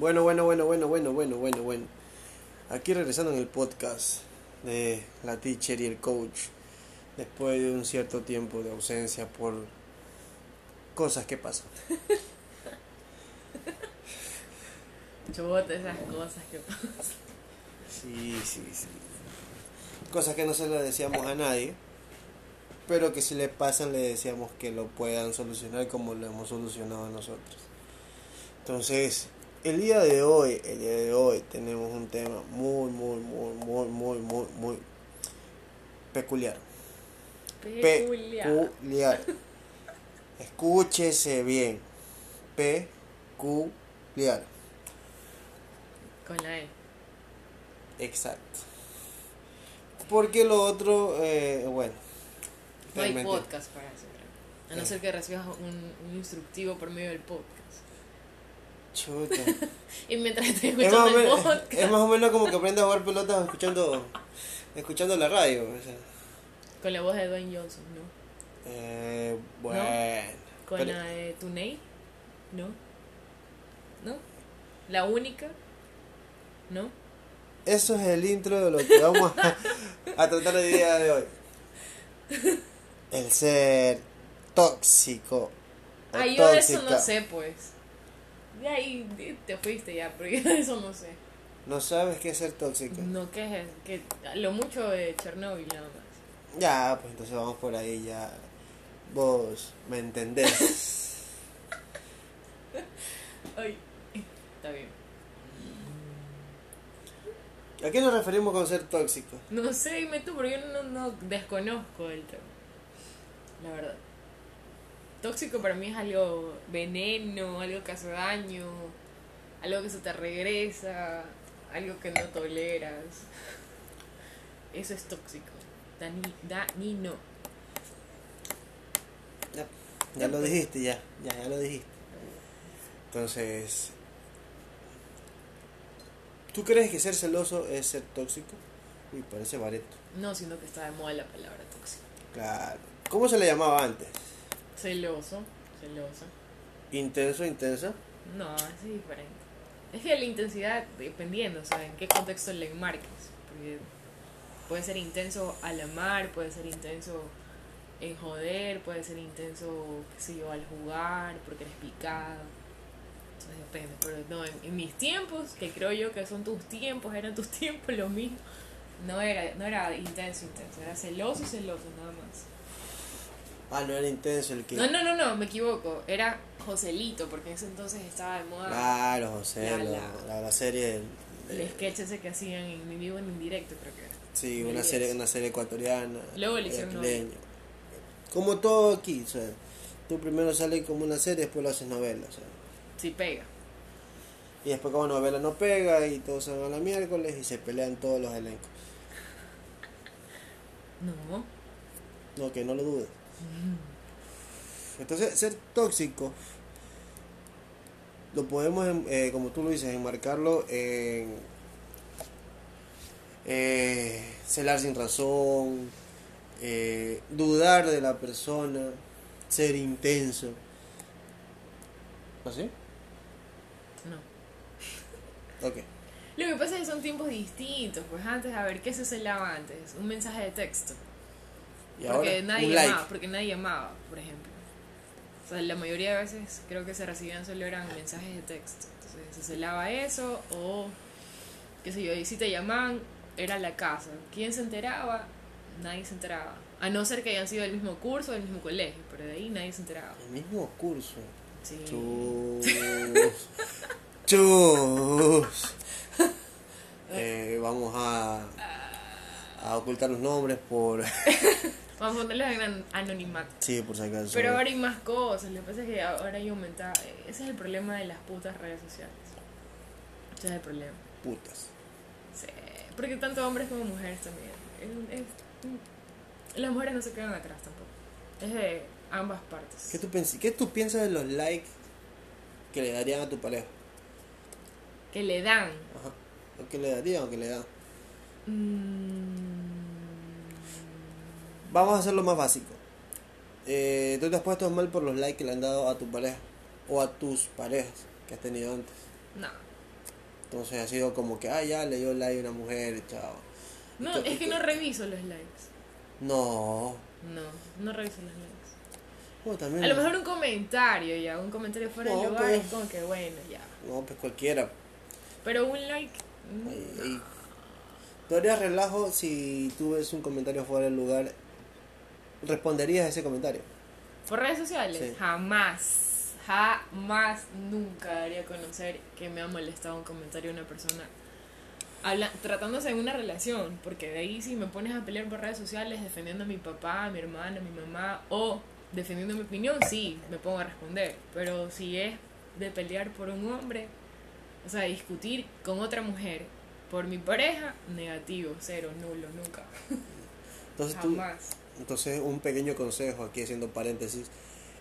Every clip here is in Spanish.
Bueno, bueno, bueno, bueno, bueno, bueno, bueno, bueno. Aquí regresando en el podcast de la teacher y el coach. Después de un cierto tiempo de ausencia por cosas que pasan. Chubota esas cosas que pasan. Sí, sí, sí. Cosas que no se le decíamos a nadie. Pero que si le pasan le decíamos que lo puedan solucionar como lo hemos solucionado nosotros. Entonces, el día de hoy, el día de hoy tenemos un tema muy, muy, muy, muy, muy, muy, muy peculiar. Peculiar. Peculiar. Escúchese bien. Peculiar. Con la E. Exacto. Porque lo otro, eh, bueno. No hay podcast para eso. A no Eh. ser que recibas un, un instructivo por medio del podcast. Chuta. Y mientras es, más escuchando o el menos, podcast. es más o menos como que aprendes a jugar pelota escuchando escuchando la radio. o sea. Con la voz de Dwayne Johnson, ¿no? Eh, bueno. Con Pero- la de Tunei, ¿no? ¿No? La única, ¿no? Eso es el intro de lo que vamos a, a tratar el día de hoy. El ser tóxico. Ah, yo de eso no sé, pues. De ahí te fuiste ya, pero yo de eso no sé. No sabes qué es ser tóxico. No, ¿qué es? Que lo mucho de Chernobyl nada más. Ya, pues entonces vamos por ahí ya. Vos me entendés. Ay, está bien. ¿A qué nos referimos con ser tóxico? No sé, dime tú, pero yo no, no desconozco el tema. La verdad. Tóxico para mí es algo veneno, algo que hace daño, algo que se te regresa, algo que no toleras. Eso es tóxico. Dani, dañino. Ya, ya lo dijiste, ya, ya, ya lo dijiste. Entonces, ¿tú crees que ser celoso es ser tóxico? Uy, parece bareto. No, sino que está de moda la palabra tóxico. Claro. ¿Cómo se le llamaba antes? Celoso, celoso. ¿Intenso, intensa? No, es diferente. Es que la intensidad, dependiendo, o sea, en qué contexto le enmarques. Porque puede ser intenso al amar, puede ser intenso en joder, puede ser intenso, qué sé yo, al jugar, porque eres picado. Entonces depende. Pero no, en, en mis tiempos, que creo yo que son tus tiempos, eran tus tiempos, lo mismo. No era, no era intenso, intenso, era celoso, celoso, nada más. Ah, no era intenso el que... No, no, no, no, me equivoco. Era Joselito, porque en ese entonces estaba de moda. Claro, José, La- la, la- serie... del- El de- sketch ese que hacían en mi vivo en indirecto, creo que era. Sí, una serie, una serie ecuatoriana. Luego le hicieron. Como todo aquí, o sea, tú primero sales como una serie, después lo haces novela, o sea. Sí, pega. Y después como novela no pega y todos se van a la miércoles y se pelean todos los elencos. No. No, que no lo dudes. Entonces, ser tóxico lo podemos, em- eh, como tú lo dices, enmarcarlo en eh, celar sin razón, eh, dudar de la persona, ser intenso. ¿Así? No. Ok. Lo que pasa es que son tiempos distintos. Pues antes, a ver, ¿qué se celaba antes? Un mensaje de texto. Y porque ahora, nadie llamaba, like. porque nadie llamaba, por ejemplo. O sea, la mayoría de veces creo que se recibían solo eran mensajes de texto. Entonces se celaba eso o qué sé yo, y si te llamaban era la casa. ¿Quién se enteraba? Nadie se enteraba. A no ser que hayan sido del mismo curso del mismo colegio, pero de ahí nadie se enteraba. El mismo curso. Sí. Chus. Chus. Eh, vamos a, a ocultar los nombres por... Vamos a ponerlos en an- anonimato. Sí, por si acaso. Pero ahora hay más cosas, lo que pasa es que ahora hay aumentado. Ese es el problema de las putas redes sociales. Ese es el problema. Putas. Sí, porque tanto hombres como mujeres también. Es- es- las mujeres no se quedan atrás tampoco. Es de ambas partes. ¿Qué tú, ¿Qué tú piensas de los likes que le darían a tu pareja? Que le dan. Ajá. ¿O que le darían o que le dan? mm, Vamos a hacerlo más básico. Eh, ¿Tú te has puesto mal por los likes que le han dado a tu pareja? O a tus parejas que has tenido antes. no. Entonces ha sido como que, ah, ya le dio like a una mujer, chao. No, es que no reviso los likes. No. No, no reviso los likes. No, también. A lo mejor un comentario ya, un comentario fuera No, de lugar pues. es como que bueno, ya. No, pues cualquiera. Pero un like. ahí. ¿Tú harías relajo si tú ves un comentario fuera del lugar? ¿Responderías a ese comentario? Por redes sociales, Sí. jamás, jamás, nunca daría a conocer que me ha molestado un comentario de una persona. Habla, tratándose de una relación, porque de ahí si me pones a pelear por redes sociales defendiendo a mi papá, a mi hermana, a mi mamá, o defendiendo mi opinión, sí, me pongo a responder. Pero si es de pelear por un hombre, o sea, discutir con otra mujer por mi pareja, negativo, cero, nulo, nunca, Entonces tú, jamás. Entonces un pequeño consejo aquí haciendo paréntesis,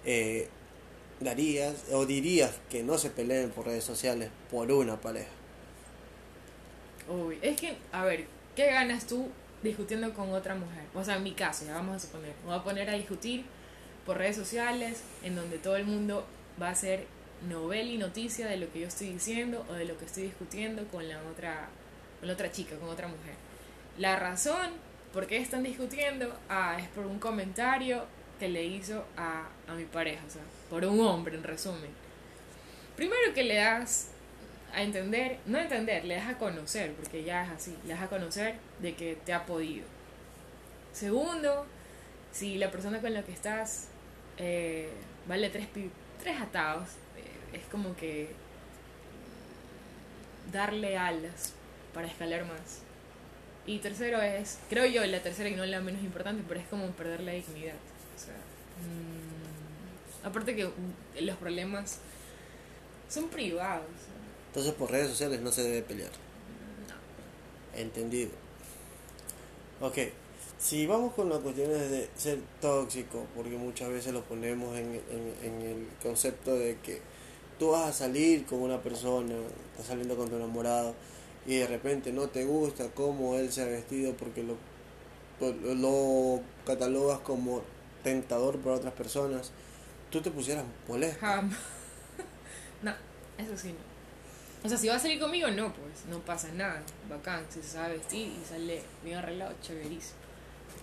eh, darías o dirías que no se peleen por redes sociales por una pareja. Uy, es que, a ver, ¿qué ganas tú discutiendo con otra mujer? O sea, en mi caso, ya vamos a suponer, me voy a poner a discutir por redes sociales en donde todo el mundo va a hacer novela y noticia de lo que yo estoy diciendo o de lo que estoy discutiendo con la otra, con la otra chica, con otra mujer. La razón por qué están discutiendo ah, es por un comentario que le hizo a, a mi pareja, o sea, por un hombre en resumen. Primero que le das a entender, no a entender, le das a conocer, porque ya es así, le das a conocer de que te ha podido. Segundo, si la persona con la que estás eh, vale tres, tres atados, eh, es como que darle alas para escalar más. Y tercero es, creo yo, la tercera y no la menos importante, pero es como perder la dignidad. O sea, mm, aparte que mm, los problemas son privados. Entonces por redes sociales no se debe pelear. No. Entendido. Ok, si vamos con las cuestiones de ser tóxico, porque muchas veces lo ponemos en, en- en el concepto de que tú vas a salir con una persona, estás saliendo con tu enamorado, y de repente no te gusta cómo él se ha vestido porque lo, lo, lo catalogas como tentador para otras personas, tú te pusieras molesto. Jamás. no, eso sí no. O sea, si va a salir conmigo, no, pues, no pasa nada. Bacán, si se sabe vestir y sale bien arreglado, chéverísimo.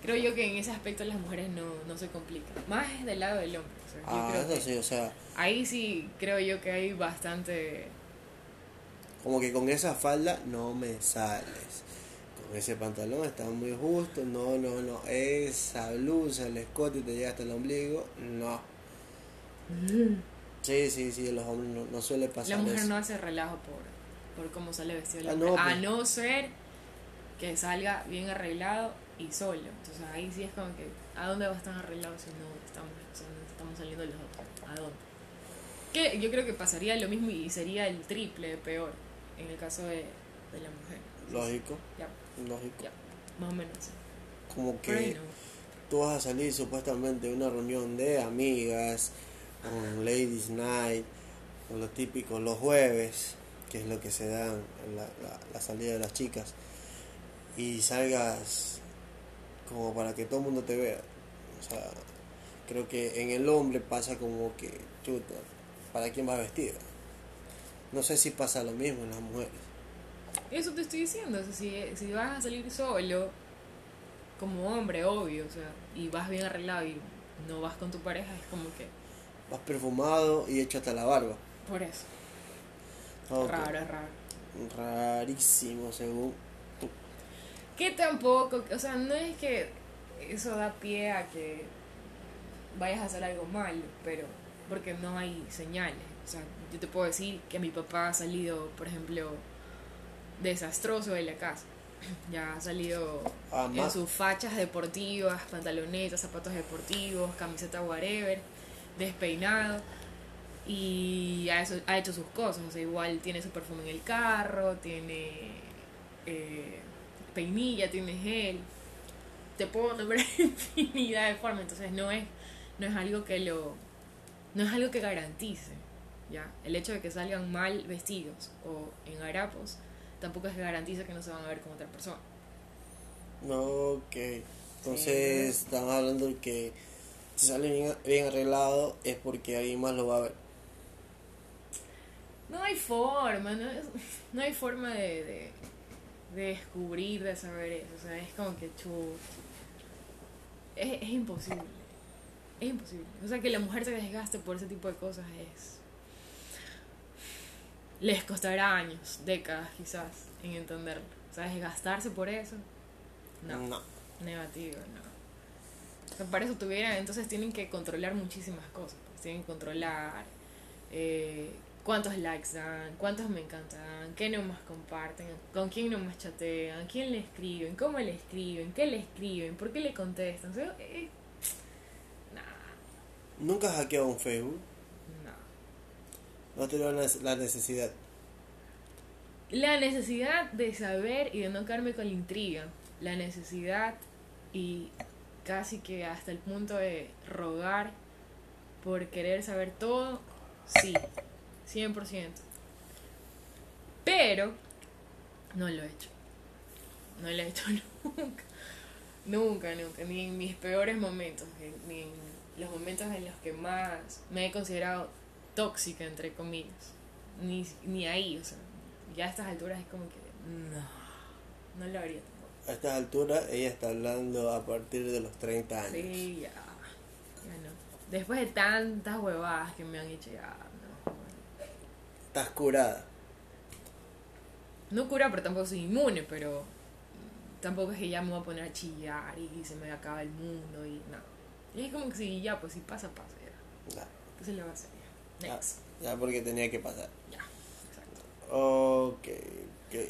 Creo yo que en ese aspecto las mujeres no, no se complican. Más es del lado del hombre. O sea, yo Ah, creo eso que sí, o sea, Ahí sí creo yo que hay bastante... como que con esa falda no me sales. Con ese pantalón está muy justo, no, no, no. Esa blusa, el escote te llega hasta el ombligo, no. Sí, sí, sí, los hombres no, no suele pasar La mujer eso. no hace relajo por, por cómo sale vestido el Ah, hombre. no, A pues. no ser que salga bien arreglado y solo. Entonces ahí sí es como que, ¿a dónde va a estar arreglado si no estamos, no estamos saliendo los dos? ¿A dónde? Que yo creo que pasaría lo mismo y sería el triple de peor en el caso de, de la mujer. Lógico, Ya, lógico. ya, más o menos. Como que no. tú vas a salir supuestamente de una reunión de amigas, un ladies night, con lo típico los jueves, que es lo que se da en la, la, la salida de las chicas, y salgas como para que todo el mundo te vea. O sea, creo que en el hombre pasa como que, chuta, ¿para quién vas vestida? No sé si pasa lo mismo en las mujeres. Eso te estoy diciendo, o sea, si, si vas a salir solo, como hombre, obvio, o sea, y vas bien arreglado y no vas con tu pareja, es como que, Vas perfumado y hecho hasta la barba. por eso, Ok. raro, es raro. Rarísimo, según tú. Que tampoco, o sea, no es que eso da pie a que vayas a hacer algo malo, pero porque no hay señales. O sea, yo te puedo decir que mi papá ha salido, por ejemplo, desastroso de la casa. Ya ha salido Ah, en sus fachas deportivas, pantalonetas, zapatos deportivos, camiseta whatever, despeinado. Y ha, eso- ha hecho sus cosas, o sea, igual tiene su perfume en el carro, tiene eh, peinilla, tiene gel, te puedo nombrar infinidad de formas, entonces no es, no es algo que lo, no es algo que garantice, ya, el hecho de que salgan mal vestidos o en harapos tampoco es que garantice que no se van a ver con otra persona. Ok. Entonces, estamos hablando de que si sale bien, bien arreglado es porque alguien más lo va a ver. No hay forma, no, es- no hay forma de, de, de descubrir, de saber eso. O sea, es como que chu. Es, es imposible. Es imposible. O sea, que la mujer se desgaste por ese tipo de cosas es. Les costará años, décadas quizás, en entenderlo. O sea, desgastarse por eso. No. No. Negativo, no. Para eso tuvieran, entonces tienen que controlar muchísimas cosas. pues, Tienen que controlar eh, cuántos likes dan, cuántos me encantan, qué nomás comparten, con quién nomás chatean, quién le escriben, cómo le escriben, qué le escriben, por qué le contestan. O sea, eh, nah, ¿Nunca has hackeado un Facebook? No. Dio la necesidad. La necesidad de saber y de no quedarme con la intriga. La necesidad y casi que hasta el punto de rogar por querer saber todo, sí, 100%. Pero no lo he hecho. No lo he hecho nunca. Nunca, nunca. Ni en mis peores momentos. en- Ni en los momentos en los que más me he considerado tóxica, entre comillas. Ni, ni ahí, o sea. Ya a estas alturas es como que. No. No lo haría tampoco. A estas alturas ella está hablando a partir de los 30 años. Sí, ya. Ya no. Después de tantas huevadas que me han hecho, ya. No. Estás curada. No cura, pero tampoco soy inmune, pero tampoco es que ya me voy a poner a chillar y se me acaba el mundo y no. Y es como que si ya, pues si pasa, pasa ya. ¿Qué se le va a hacer? Next. ya porque tenía que pasar. Ya, exacto. Ok, ok.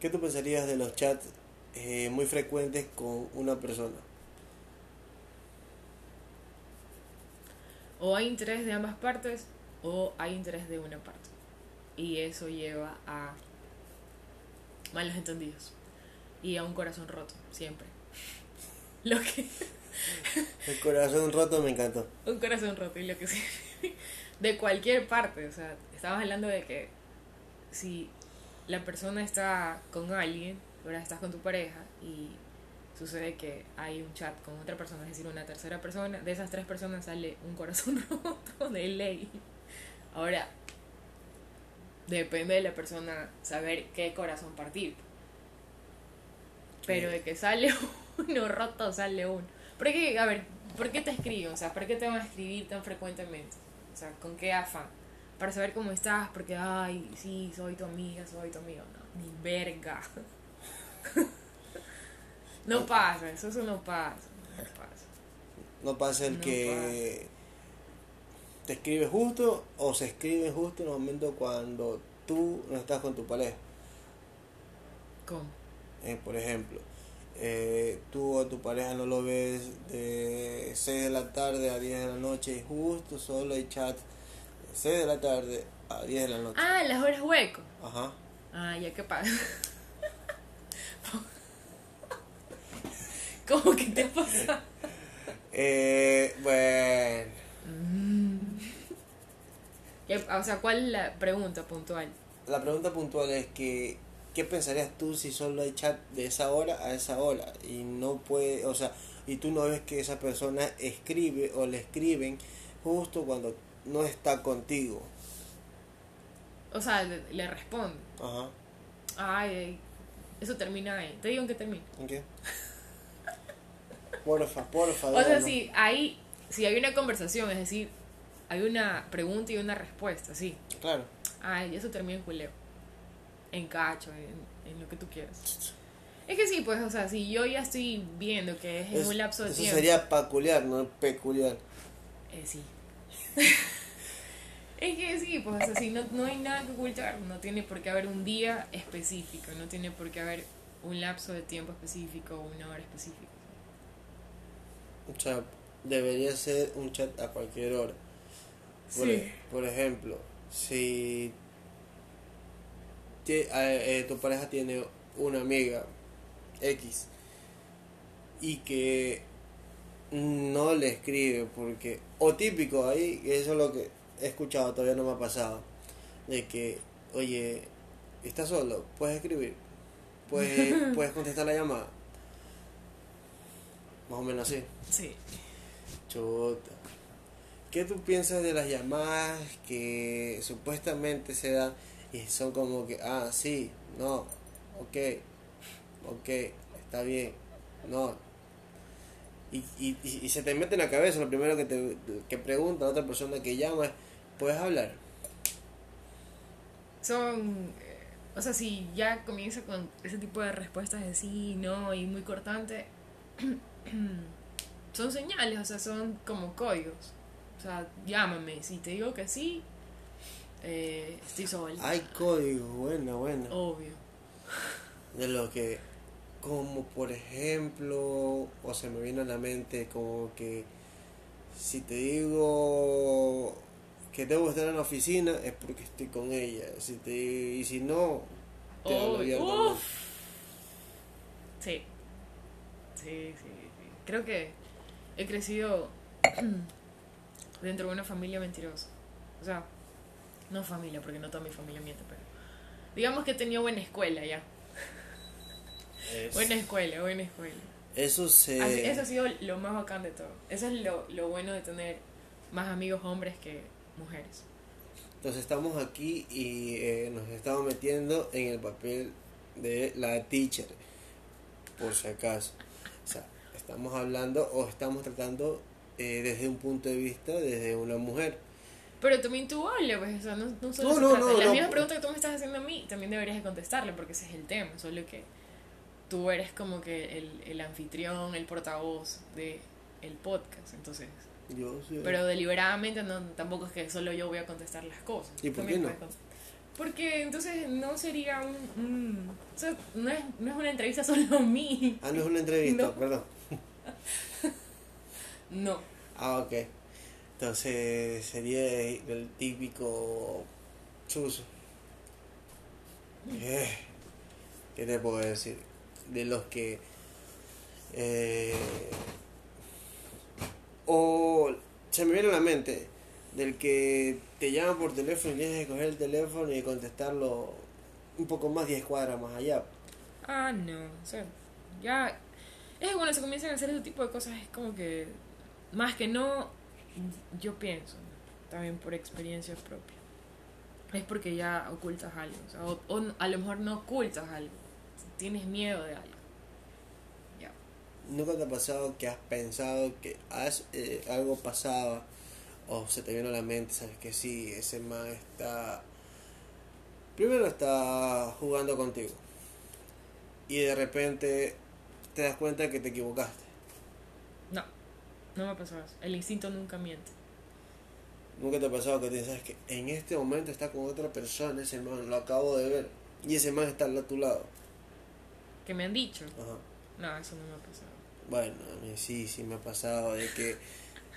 ¿Qué tú pensarías de los chats eh, muy frecuentes con una persona? O hay interés de ambas partes o hay interés de una parte. Y eso lleva a malos entendidos y a un corazón roto, siempre. Lo que El corazón roto me encantó. un corazón roto y lo que sea de cualquier parte o sea estamos hablando de que si la persona está con alguien ahora estás con tu pareja y sucede que hay un chat con otra persona es decir una tercera persona de esas tres personas sale un corazón roto de ley. Ahora depende de la persona saber qué corazón partir. Pero de que sale uno roto sale uno. Pero es que, a ver, ¿por qué te escriben? O sea, ¿por qué te van a escribir tan frecuentemente? O sea, ¿con qué afán? Para saber cómo estás, porque, ay, sí, soy tu amiga, soy tu amigo. No, ni verga. no pasa, eso, eso no pasa. No pasa. No pasa el No que te escribe justo o se escribe justo en el momento cuando tú no estás con tu pareja. ¿Cómo? Eh, por ejemplo, eh, tú a tu pareja no lo ves de 6 de la tarde a 10 de la noche y justo solo hay chat de 6 de la tarde a 10 de la noche. Ah, las horas hueco. Ajá. Ah, ya, ¿qué pasa? ¿Cómo que te pasa? Eh, bueno, ¿Qué- O sea, ¿cuál es la pregunta puntual? la pregunta puntual es que ¿qué pensarías tú si solo hay chat de esa hora a esa hora y no puede, o sea, y tú no ves que esa persona escribe o le escriben justo cuando no está contigo? O sea, le, le responde. Ajá. Ay, ay, eso termina ahí. Te digo en qué termina. ¿En qué? Porfa, porfa. O sea, si hay, si hay una conversación, es decir, hay una pregunta y una respuesta, sí. Claro. Ay, eso termina en culeo. En cacho, en, en lo que tú quieras. Es que sí, pues, o sea, si yo ya estoy viendo que es en Es- un lapso de eso tiempo. sería peculiar, no peculiar. Eh, sí. es que sí, pues, o sea, si no, no hay nada que ocultar, no tiene por qué haber un día específico, no tiene por qué haber un lapso de tiempo específico o una hora específica. O sea, debería ser un chat a cualquier hora. Por, e, Sí. por ejemplo, si eh, eh, tu pareja tiene una amiga X y que no le escribe porque o típico ahí eso es lo que he escuchado todavía no me ha pasado de que oye estás solo puedes escribir puedes puedes contestar la llamada más o menos así. Sí. chuta ¿qué tú piensas de las llamadas que supuestamente se dan y son como que, ah, sí, no, ok, ok, está bien, no. Y, y, y se te mete en la cabeza lo primero que te que pregunta a otra persona que llama es, ¿puedes hablar? Son, eh, o sea, si ya comienza con ese tipo de respuestas de sí, no y muy cortante, son señales, o sea, son como códigos. O sea, llámame, si te digo que sí, eh. Hay códigos, bueno, bueno. Obvio. De lo que, como por ejemplo, o se me viene a la mente como que si te digo que debo estar en la oficina es porque estoy con ella. Si te, y si no, te hablo uf. Sí. Sí, sí, sí. Creo que he crecido dentro de una familia mentirosa. O sea, no familia, porque no toda mi familia miente, pero digamos que he tenido buena escuela ya. Es- Buena escuela, buena escuela. eso se... Así- eso ha sido lo más bacán de todo. Eso es lo, lo bueno de tener más amigos hombres que mujeres. Entonces estamos aquí y eh, nos estamos metiendo en el papel de la teacher, por si acaso. O sea, estamos hablando o estamos tratando eh, desde un punto de vista, desde una mujer. Pero también tú hablas, pues, o sea, no, no solo No, se no, trata- no, Las no. mismas preguntas que tú me estás haciendo a mí, también deberías de contestarle, porque ese es el tema, solo que tú eres como que el, el anfitrión, el portavoz de el podcast, entonces... Yo sí. Pero deliberadamente no, tampoco es que solo yo voy a contestar las cosas. ¿Y por También qué no? Porque entonces no sería un... un- o sea, no es, no es una entrevista solo a mí. Ah, no es una entrevista, No. perdón. No. Ah, ok. Entonces sería el típico chuzo. Eh, ¿Qué te puedo decir? De los que... eh, o se me viene a la mente del que te llama por teléfono y tienes que coger el teléfono y contestarlo un poco más 10 cuadras más allá. Ah, no. O sea, ya. Es que cuando se comienzan a hacer ese tipo de cosas, es como que. Más que no. Yo pienso, también por experiencia propia. Es porque ya ocultas algo. O, sea, o- o a lo mejor no ocultas algo. Tienes miedo de algo. Ya. ¿Nunca te ha pasado que has pensado que has, eh, algo pasaba o se te vino a la mente, sabes que sí, ese man está... Primero está jugando contigo y de repente te das cuenta que te equivocaste. No. No me ha pasado eso. El instinto nunca miente. Nunca te ha pasado que te sabes que en este momento está con otra persona, ese man lo acabo de ver y ese man está a tu lado. Que me han dicho. Ajá. No, eso no me ha pasado. Bueno, a mí sí, sí me ha pasado de que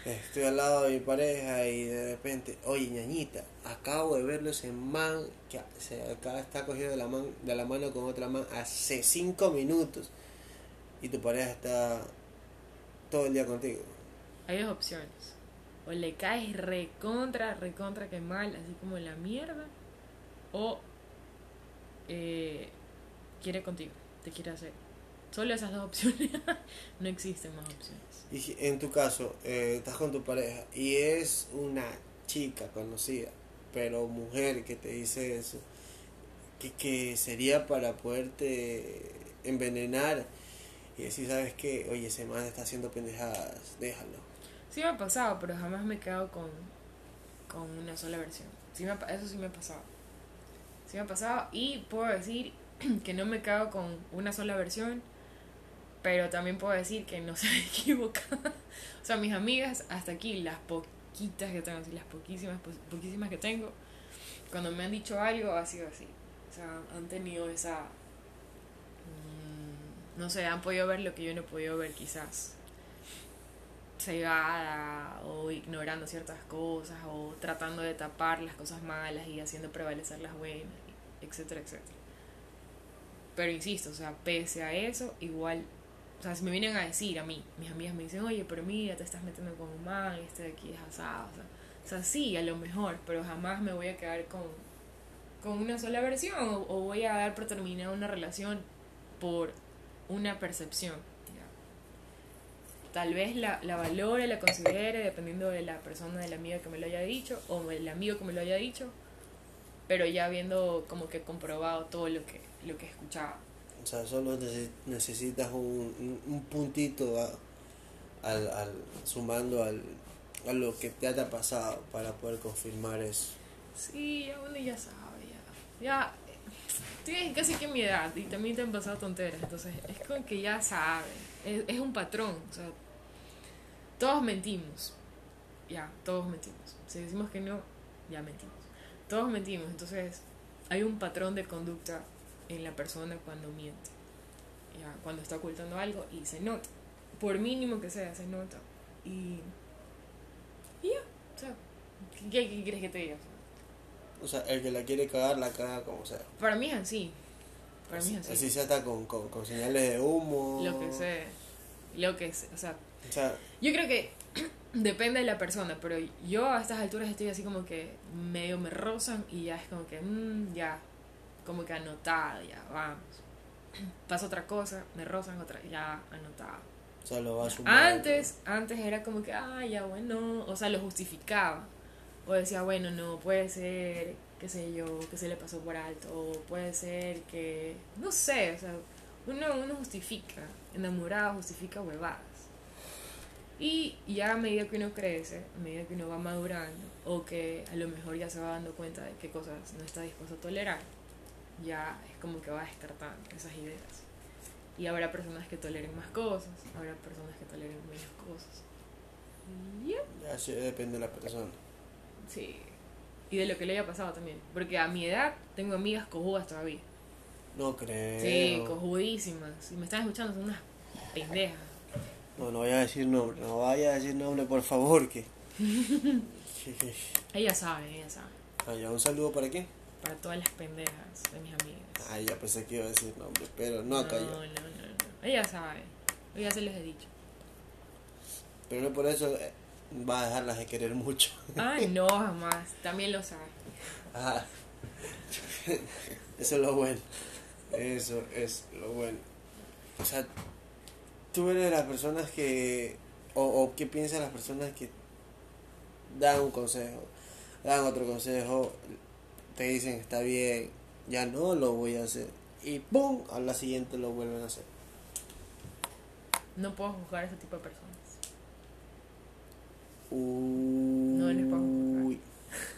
estoy al lado de mi pareja y de repente, oye ñañita, acabo de verlo ese man que se acá está cogido de la, man, de la mano con otra man hace cinco minutos y tu pareja está todo el día contigo. Hay dos opciones. O le caes recontra, recontra que mal, así como la mierda. O eh, quiere contigo, te quiere hacer. Solo esas dos opciones. no existen más opciones. Y si en tu caso eh, estás con tu pareja y es una chica conocida, pero mujer que te dice eso, que, que sería para poderte envenenar y decir, ¿sabes qué? Oye, ese man está haciendo pendejadas, déjalo. Sí me ha pasado, pero jamás me he quedado con, con una sola versión. Sí me eso sí me ha pasado. Sí me ha pasado y puedo decir que no me quedo con una sola versión, pero también puedo decir que no se equivoca. o sea, mis amigas, hasta aquí, las poquitas que tengo, así, las poquísimas, po- poquísimas que tengo, cuando me han dicho algo ha sido así. O sea, han tenido esa... mm, no sé, han podido ver lo que yo no he podido ver quizás cegada o ignorando ciertas cosas o tratando de tapar las cosas malas y haciendo prevalecer las buenas, etcétera, etcétera. Pero insisto, o sea, pese a eso, igual, o sea, si me vienen a decir a mí, mis amigas me dicen, oye, pero mira, te estás metiendo con un man, este de aquí es asado, o sea, o sea, sí, a lo mejor, pero jamás me voy a quedar con, con una sola versión o, o voy a dar por terminada una relación por una percepción. Tal vez la, la valore, la considere, dependiendo de la persona, de la amiga que me lo haya dicho, o el amigo que me lo haya dicho, pero ya habiendo como que comprobado todo lo que, lo que escuchaba. O sea, solo nece- necesitas un, un- un puntito a- al, al, sumando al, a lo que te haya pasado para poder confirmar eso. Sí, uno ya sabe, ya. Ya, eh, tienes casi que mi edad y también te han pasado tonteras, entonces es como que ya sabe, es, es un patrón, o sea, todos mentimos, ya, todos mentimos. Si decimos que no, ya mentimos. Todos mentimos, entonces hay un patrón de conducta en la persona cuando miente, ya, cuando está ocultando algo y se nota, por mínimo que sea, se nota. Y, y ya, o sea, ¿qué, qué quieres que te diga? O sea, el que la quiere cagar, la caga como sea. Para mí es así. Para mí es así. Así sea hasta con, con, con señales de humo. Lo que sé. Lo que sé. O sea, O sea, yo creo que depende de la persona, pero yo a estas alturas estoy así como que medio me rozan y ya es como que, mm, ya, como que anotado, ya, vamos. Pasa otra cosa, me rozan otra, ya, anotado. o sea, lo va a sumar. Antes, antes era como que, ah, ya, bueno, o sea, lo justificaba. O decía, bueno, no, puede ser, qué sé yo, que se le pasó por alto. O puede ser que, no sé, o sea, uno, uno justifica, enamorado justifica huevadas. Y ya a medida que uno crece, a medida que uno va madurando, o que a lo mejor ya se va dando cuenta de qué cosas no está dispuesto a tolerar, ya es como que va descartando esas ideas. Y habrá personas que toleren más cosas, habrá personas que toleren menos cosas. Y ya, Ya sí, depende de la persona. sí. Y de lo que le haya pasado también. Porque a mi edad tengo amigas cojudas todavía. No creo. Sí, cojudísimas. Si me están escuchando son unas pendejas. No, no vaya a decir nombre, no vaya a decir nombre, por favor, que... Ellas saben, ellas saben. Ah, ya, un saludo para qué? Para todas las pendejas de mis amigas. Ah, ya pensé que iba a decir nombre, pero no, no, cayó. no, no, no. Ellas saben. Yo ya se les he dicho. Pero no por eso eh, va a dejarlas de querer mucho. Ay, no, jamás. También lo saben. Ah, eso es lo bueno. Eso es lo bueno. O sea, tú eres de las personas que. O, o qué piensan las personas que dan un consejo, dan otro consejo, te dicen está bien, ya no lo voy a hacer. Y ¡pum! A la siguiente lo vuelven a hacer. No puedo juzgar a ese tipo de personas. no les puedo juzgar.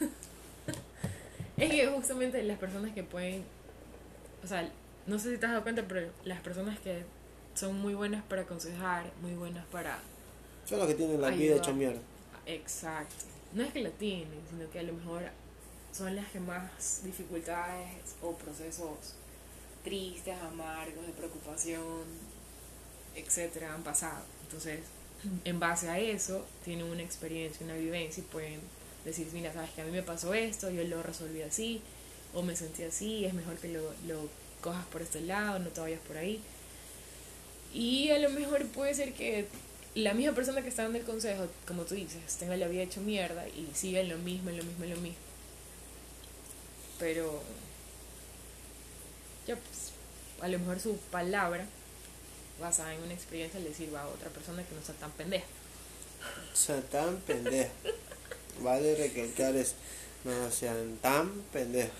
Es que justamente las personas que pueden, o sea, no sé si te has dado cuenta, pero las personas que son muy buenas para aconsejar, muy buenas para... Son los que tienen la vida hecha mierda. Exacto. No es que la tienen, sino que a lo mejor son las que más dificultades o procesos tristes, amargos, de preocupación, etcétera, han pasado. Entonces, en base a eso, tienen una experiencia, una vivencia y pueden decir, mira, sabes que a mí me pasó esto, yo lo resolví así, o me sentí así, es mejor que lo, lo cojas por este lado, no te vayas por ahí. Y a lo mejor puede ser que la misma persona que está dando el consejo, como tú dices, tenga la vida hecho mierda y siga en lo mismo, en lo mismo, en lo mismo. Pero ya pues, a lo mejor su palabra, basada en una experiencia, le sirva a otra persona que no sea tan pendeja. O sea, tan pendejo. Vale recalcar eso. No sean tan pendejos.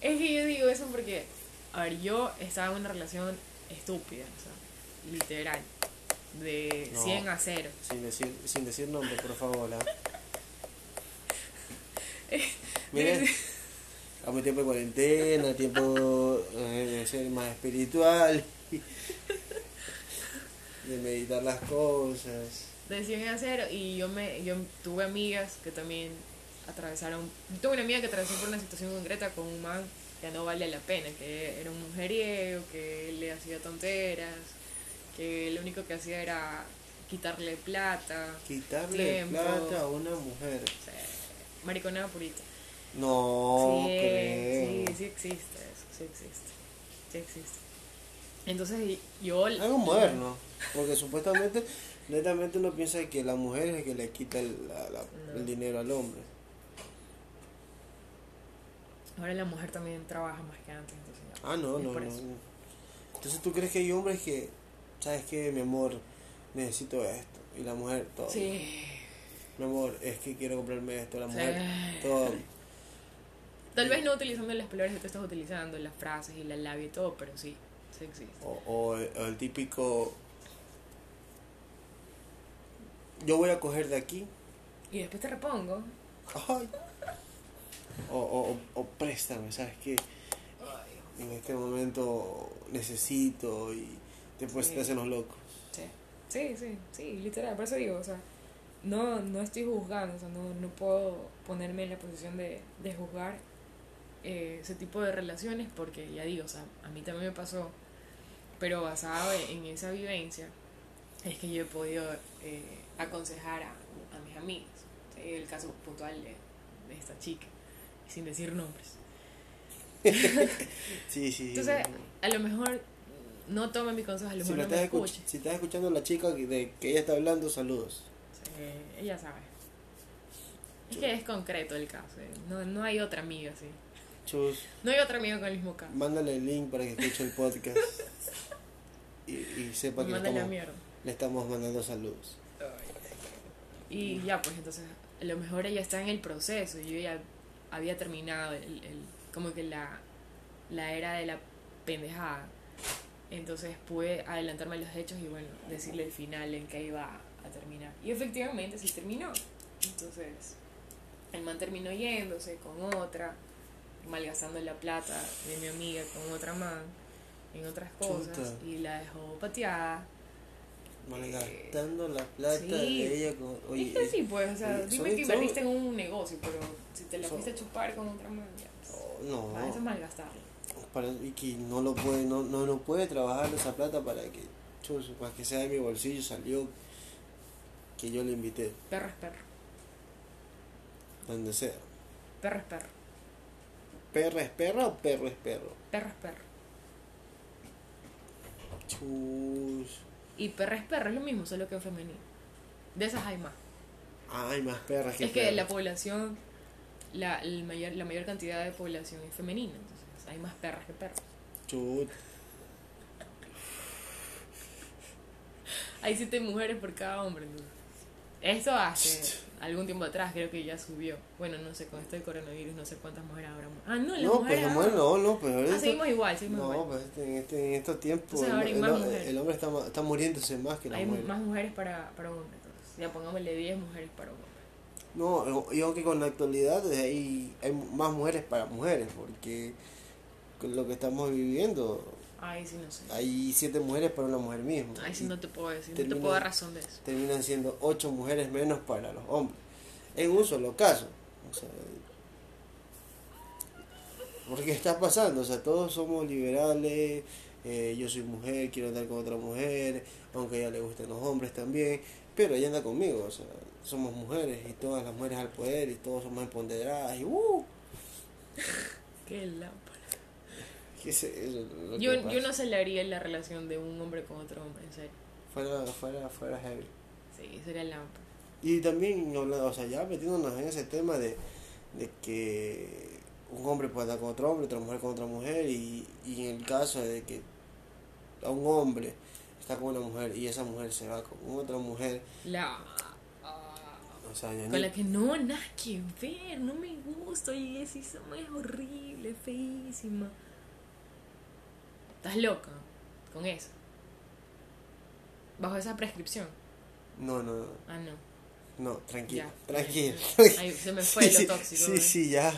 Es que yo digo eso porque, a ver, yo estaba en una relación estúpida, o sea, literal, de No. 100 a 0. Sin decir, sin decir nombre, por favor. ¿ah? Miren, a tiempo de cuarentena, tiempo eh, de ser más espiritual, de meditar las cosas. de 100 a 0 y yo me yo tuve amigas que también atravesaron tuve una amiga que atravesó por una situación concreta con un man que no vale la pena que era un mujeriego que le hacía tonteras que lo único que hacía era quitarle plata Quitarle Tiempo. plata a una mujer. o sea, mariconada purita No sí, creo. sí sí existe eso sí existe sí existe entonces yo Algo moderno, porque supuestamente, netamente uno piensa que la mujer es la que le quita el, la- la- No. el dinero al hombre. ahora la mujer también trabaja más que antes entonces. Ah, no, no, no. Entonces tú crees que hay hombres que, ¿sabes qué, mi amor? necesito esto. Y la mujer, todo. Sí. Mi amor, es que quiero comprarme esto. La Sí. mujer, todo. Tal vez no utilizando las palabras que tú estás utilizando, las frases y la labia y todo, pero sí, sí existe. O, o el, o el típico. Yo voy a coger de aquí. Y después te repongo. Ay. O, o, o- o préstame, ¿sabes qué? En este momento necesito y después Sí. te hacen los locos. Sí, sí, sí, sí, literal, por eso digo, o sea, no, no estoy juzgando, o sea, no, no puedo ponerme en la posición de, de juzgar eh, ese tipo de relaciones porque ya digo, o sea, a mí también me pasó, pero basado en esa vivencia es que yo he podido eh, aconsejar a, a mis amigos, ¿sí? el caso puntual de, de esta chica, sin decir nombres. Sí, sí. Entonces, a lo mejor no tome mi consejo, a lo mejor no me escuche. si estás escuchando a la chica de que ella está hablando, saludos. Sí, ella sabe. Es que es concreto el caso, eh. no, no hay otra amiga así. Chus, No hay otra amiga con el mismo caso. mándale el link para que escuche el podcast. y, y sepa que le estamos, le estamos mandando saludos. Y ya, pues entonces, a lo mejor ella está en el proceso. y Yo ya había terminado el, el- como que la, la era de la pendejada. Entonces pude adelantarme a los hechos y bueno, decirle el final en que iba a terminar. Y efectivamente sí terminó. Entonces, el man terminó yéndose con otra, malgastando la plata de mi amiga con otra man en otras cosas Chuta. y la dejó pateada. Malgastando la plata sí. de ella con. Oye, es que sí, pues, o sea, oye, dime que invertiste en un negocio, pero si te la fuiste a chupar con otra man, ya, pues, oh, no. para eso es malgastar. Para y que no lo puede no, no, no puede trabajar esa plata para que chus, para que sea de mi bolsillo salió que yo le invité. Perro es perro, donde sea. Perro es perro, perra es perra o perro es perro perro es perro. chus Y perra es perro es lo mismo, solo que en femenino. De esas hay más. hay más perras que es que la población, la, el mayor, la mayor cantidad de población es femenina, entonces hay más perras que perros. Chut. Hay siete mujeres por cada hombre. Esto hace algún tiempo atrás, creo que ya subió. Bueno, no sé, con esto del coronavirus, no sé cuántas mujeres habrá. Ah, no, las no mujeres. pues ahora- no no ahorita- Ah, seguimos igual, seguimos no igual. pues este- en, este, en estos tiempos el, hombre está, está muriéndose más que la Hay más mujeres para, para un hombre, entonces. Ya pongámosle 10 mujeres para un hombre. No, y aunque con la actualidad hay, hay más mujeres para mujeres, porque lo que estamos viviendo Ay, sí, no sé. hay siete mujeres para una mujer misma. Ay, sí, no te puedo decir, no te puedo dar razón de eso. Terminan siendo ocho mujeres menos para los hombres. En un solo caso. O sea, porque está pasando, o sea, todos somos liberales, eh, yo soy mujer, quiero andar con otra mujer, aunque a ella le gusten los hombres también, pero ella anda conmigo, o sea, somos mujeres y todas las mujeres al poder y todos somos empoderadas y ¡uh! Qué lámpara. ¿Qué es Yo, yo no aceleraría la relación de un hombre con otro hombre, en serio. Fuera, fuera, fuera heavy. Sí, sería lámpara. Y también, o sea, ya metiéndonos en ese tema de, de que un hombre puede andar con otro hombre, otra mujer con otra mujer, y, y en el caso de que a un hombre está con una mujer y esa mujer se va con otra mujer, La. o sea, Con ni- la que no, nada que ver, no me gusta, oye, esa es horrible, feísima. Estás loca con eso. Bajo esa prescripción. no, no, no, Ah, no. no, tranquila, Ya. tranquila. Ahí se me fue Sí, lo tóxico. Sí, ¿eh? sí, ya.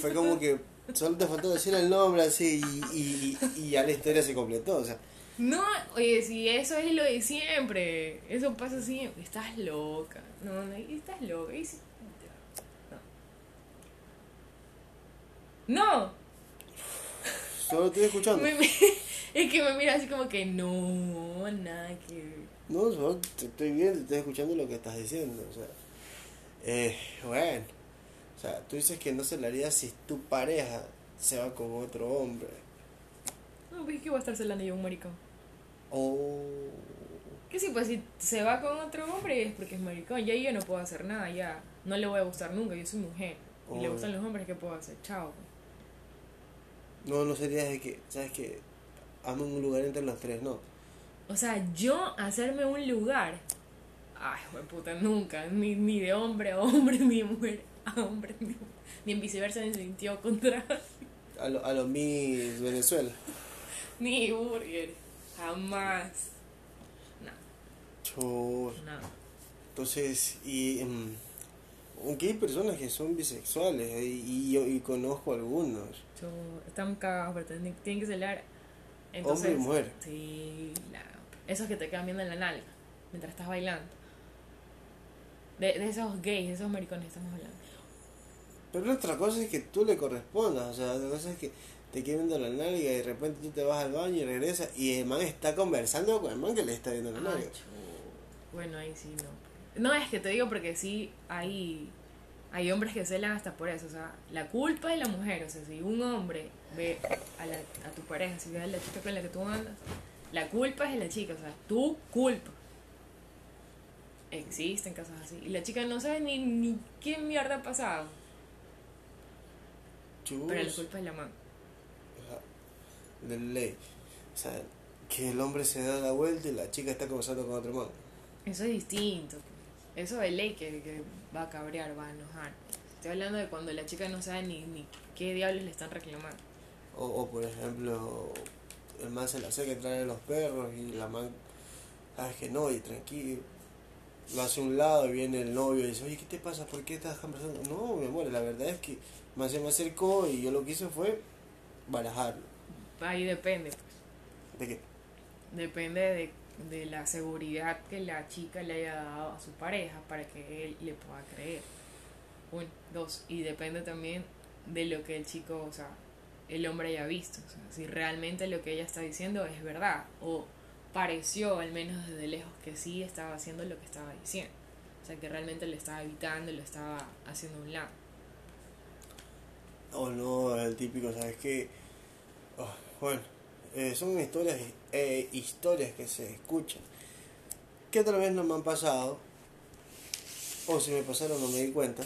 Fue como que solo te faltó decir el nombre así y, y, y ya la historia se completó, o sea. No, oye, si eso es lo de siempre. Eso pasa siempre. Estás loca. No, no, estás loca. Y No. No. Solo estoy escuchando. Me- me- es que me mira así como que no, nada que ver. No, solo te estoy viendo, estoy escuchando lo que estás diciendo, o sea. Eh, bueno. O sea, tú dices que no se le haría si tu pareja se va con otro hombre. No, pues es que voy a estar celando yo un maricón. O... Que sí, pues si se va con otro hombre es porque es maricón. Ya yo no puedo hacer nada, ya. No le voy a gustar nunca, yo soy mujer. Y le Oh. gustan los hombres, ¿qué puedo hacer? Chao. No, no sería de que, ¿sabes que Hazme un lugar entre los tres, no. O sea, yo hacerme un lugar. Ay, puta, nunca. Ni, ni de hombre a hombre, ni de mujer a hombre, ni, ni en viceversa, ni en sentido contrario. A lo, a lo Miss Venezuela. Ni burger. Jamás. No, Chus. no. Entonces, y mm, aunque hay personas que son bisexuales eh, y, yo y conozco algunos, Yo, están cagados, pero tienen, tienen que celar. hombre y mujer. Sí, la, esos que te quedan viendo en la nalga mientras estás bailando. De, de esos gays, de esos maricones estamos hablando. Pero otra cosa es que tú le correspondas, o sea, otra cosa es que te quede viendo la nalga y de repente tú te vas al baño y regresas y el man está conversando con el man que le está viendo la nalga. Bueno, ahí sí no. No, es que te digo porque sí hay, hay hombres que celan hasta por eso. O sea, la culpa es la mujer. O sea, si un hombre ve a, la, a tu pareja, si ve a la chica con la que tú andas, la culpa es de la chica. O sea, tu culpa. Existen casos así. Y la chica no sabe ni, ni qué mierda ha pasado. Chus, Pero la culpa es la sea, de ley. O sea, que el hombre se da la vuelta y la chica está conversando con otro man. Eso es distinto. Eso de ley que, que va a cabrear, va a enojar. Estoy hablando de cuando la chica no sabe ni, ni qué diablos le están reclamando. O, o por ejemplo, el man se le hace que trae los perros y la man, sabes que no, y tranquilo. Lo hace a un lado y viene el novio y dice, oye, ¿qué te pasa? ¿Por qué estás conversando? No, mi amor, la verdad es que man se me acercó y yo lo que hice fue barajarlo. Ahí depende, pues. ¿De qué? Depende de, de la seguridad que la chica le haya dado a su pareja para que él le pueda creer. Uno, dos. Y depende también de lo que el chico, o sea, el hombre haya visto. O sea, si realmente lo que ella está diciendo es verdad. O pareció, al menos desde lejos, que sí estaba haciendo lo que estaba diciendo. O sea, que realmente lo estaba evitando, lo estaba haciendo a un lado. O no, el típico, ¿sabes qué? Oh, bueno, eh, son historias, eh, historias que se escuchan. Que otra vez no me han pasado. O si me pasaron no me di cuenta.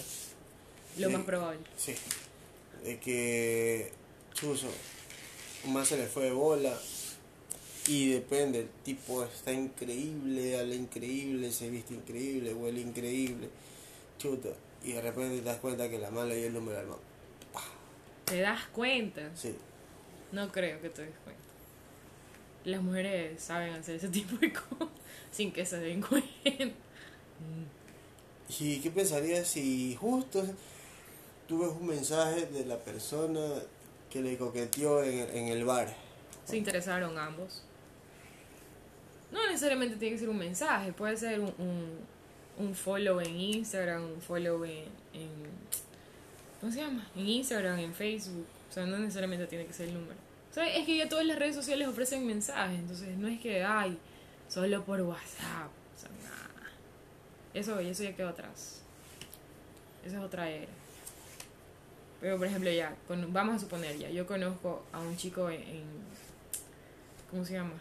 Lo más probable. Sí. De que Chuzo, un man se le fue de bola. Y depende, el tipo está increíble, habla increíble, se viste increíble, huele increíble. Chuta. Y de repente te das cuenta que la le dio el número al man. ¿Te das cuenta? Sí. No creo que te des cuenta. Las mujeres saben hacer ese tipo de cosas sin que se den cuenta. ¿Y qué pensarías si justo tú ves un mensaje de la persona que le coqueteó en, en el bar? Se interesaron ambos. No necesariamente tiene que ser un mensaje, puede ser un, un, un follow en Instagram, un follow en, en. ¿Cómo se llama? En Instagram, en Facebook. O sea, no necesariamente tiene que ser el número. O sea, es que ya todas las redes sociales ofrecen mensajes, entonces no es que, ay, solo por WhatsApp. O sea, nada. Eso, eso ya quedó atrás. Esa es otra era. Pero, por ejemplo, ya, vamos a suponer ya, yo conozco a un chico en, en- ¿cómo se llama?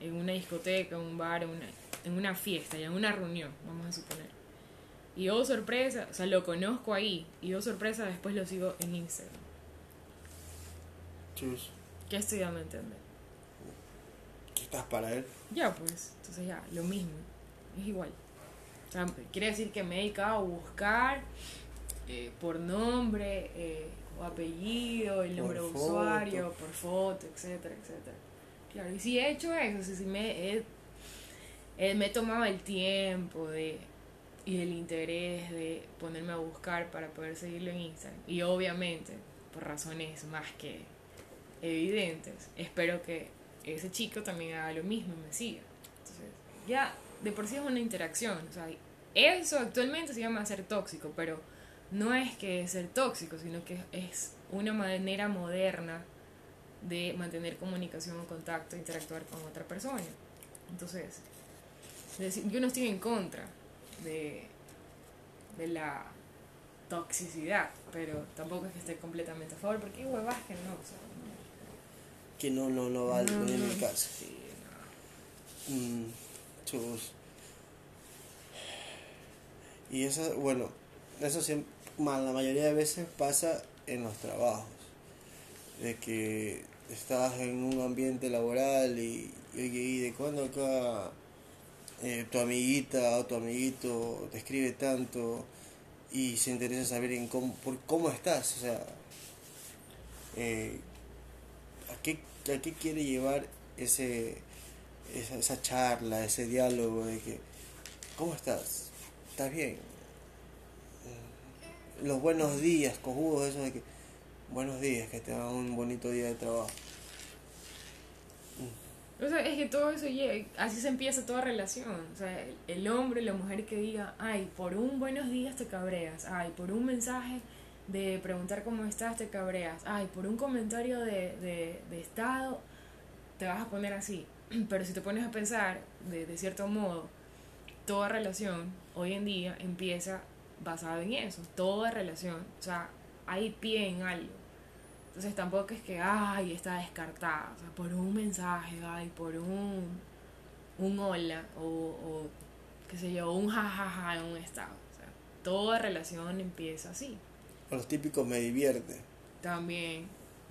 En una discoteca, un bar, en una, en una fiesta, ya en una reunión, vamos a suponer. Y yo sorpresa, o sea, lo conozco ahí, y yo sorpresa después lo sigo en Instagram. Chus, ¿Qué estoy dando a entender? ¿qué estás para él? Ya, pues, entonces ya, lo mismo, es igual. O sea, quiere decir que me he dedicado a buscar eh, por nombre eh, o apellido, el Por número de usuario, por foto, etcétera, etcétera. Claro, y si he hecho eso, si, si me, he, eh, me he tomado el tiempo de y el interés de ponerme a buscar para poder seguirlo en Instagram. Y obviamente, por razones más que evidentes, espero que ese chico también haga lo mismo y me siga. Entonces, ya de por sí es una interacción. O sea, eso actualmente se llama ser tóxico, pero no es que es ser tóxico, sino que es una manera moderna de mantener comunicación, contacto, interactuar con otra persona. Entonces, yo no estoy en contra de, de la toxicidad, pero tampoco es que esté completamente a favor, porque huevas que no, o sea. Que no, no, no va No, en mi caso. sí, no. Mm, chus. Y eso, bueno, eso siempre, la mayoría de veces pasa en los trabajos. De que estás en un ambiente laboral y, y, y de cuándo acá eh, tu amiguita o tu amiguito te escribe tanto y se interesa saber en cómo, por cómo estás, o sea, eh, ¿a, qué, ¿a qué quiere llevar ese, esa, charla, ese diálogo de que, ¿cómo estás? ¿Estás bien? Los buenos días, cojudos, eso de que, buenos días, que te hagan un bonito día de trabajo. O sea, es que todo eso llega, así se empieza toda relación. O sea, el hombre, la mujer que diga, ay, por un buenos días te cabreas, ay, por un mensaje de preguntar cómo estás te cabreas, ay, por un comentario de, de, estado te vas a poner así. Pero si te pones a pensar, de, de cierto modo, toda relación hoy en día empieza basada en eso, toda relación. O sea, hay pie en algo. Entonces tampoco es que, ay, está descartada, o sea, por un mensaje, ay, por un, un hola, o, o qué sé yo, un jajaja en un estado. O sea, toda relación empieza así. O los típicos me divierte. También,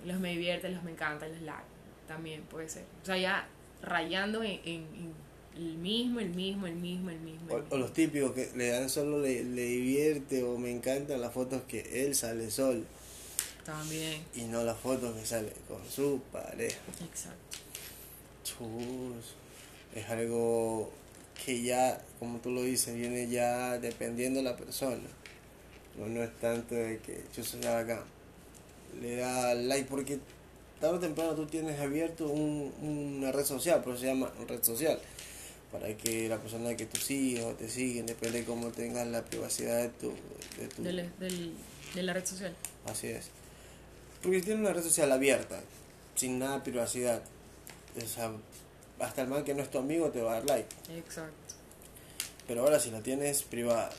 los me divierte, los me encanta, los like, también puede ser. O sea, ya rayando en, en, en el mismo, el mismo, el mismo, el mismo. O, el mismo. o los típicos que le dan solo le, le divierte o me encantan las fotos que él sale solo También, y no las fotos que sale con su pareja. exacto. Chus. Es algo que ya, como tú lo dices, viene ya dependiendo de la persona. No, no es tanto de que chus se acá. Le da like porque tarde o temprano tú tienes abierto un, una red social, pero se llama red social. Para que la persona que tú sigues o te siguen, depende de cómo tengas la privacidad de tu... De tu Del, del, de la red social. Así es. Porque tiene una red social abierta, sin nada de privacidad. O sea, hasta el man que no es tu amigo te va a dar like. Exacto. Pero ahora si la tienes privada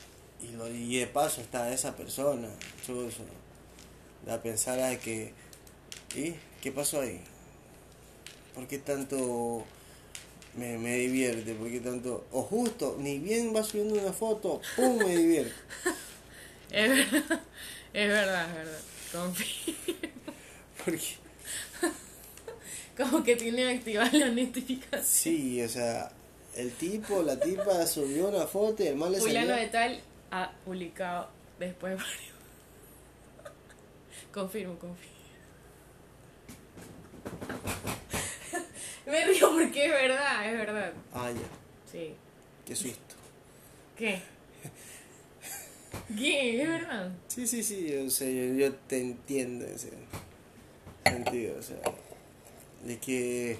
y, lo, y de paso está esa persona, chuzo, da a pensar a que, ¿y qué pasó ahí? ¿Por qué tanto me, me divierte? ¿Por qué tanto? O justo, ni bien va subiendo una foto, ¡pum! me divierte. Es verdad, es verdad, es verdad. Confío. Porque, Como que tiene activadas las notificaciones. sí, o sea, el tipo, la tipa subió una foto y el mal le Fulano salió. de tal ha publicado después de varios. Confirmo, confirmo. Me río porque es verdad, es verdad. Ah, ya, Sí. qué susto. ¿Qué? ¿Qué? ¿Es verdad? Sí, sí, sí, o sea, yo, yo te entiendo en ese sentido, o sea, de que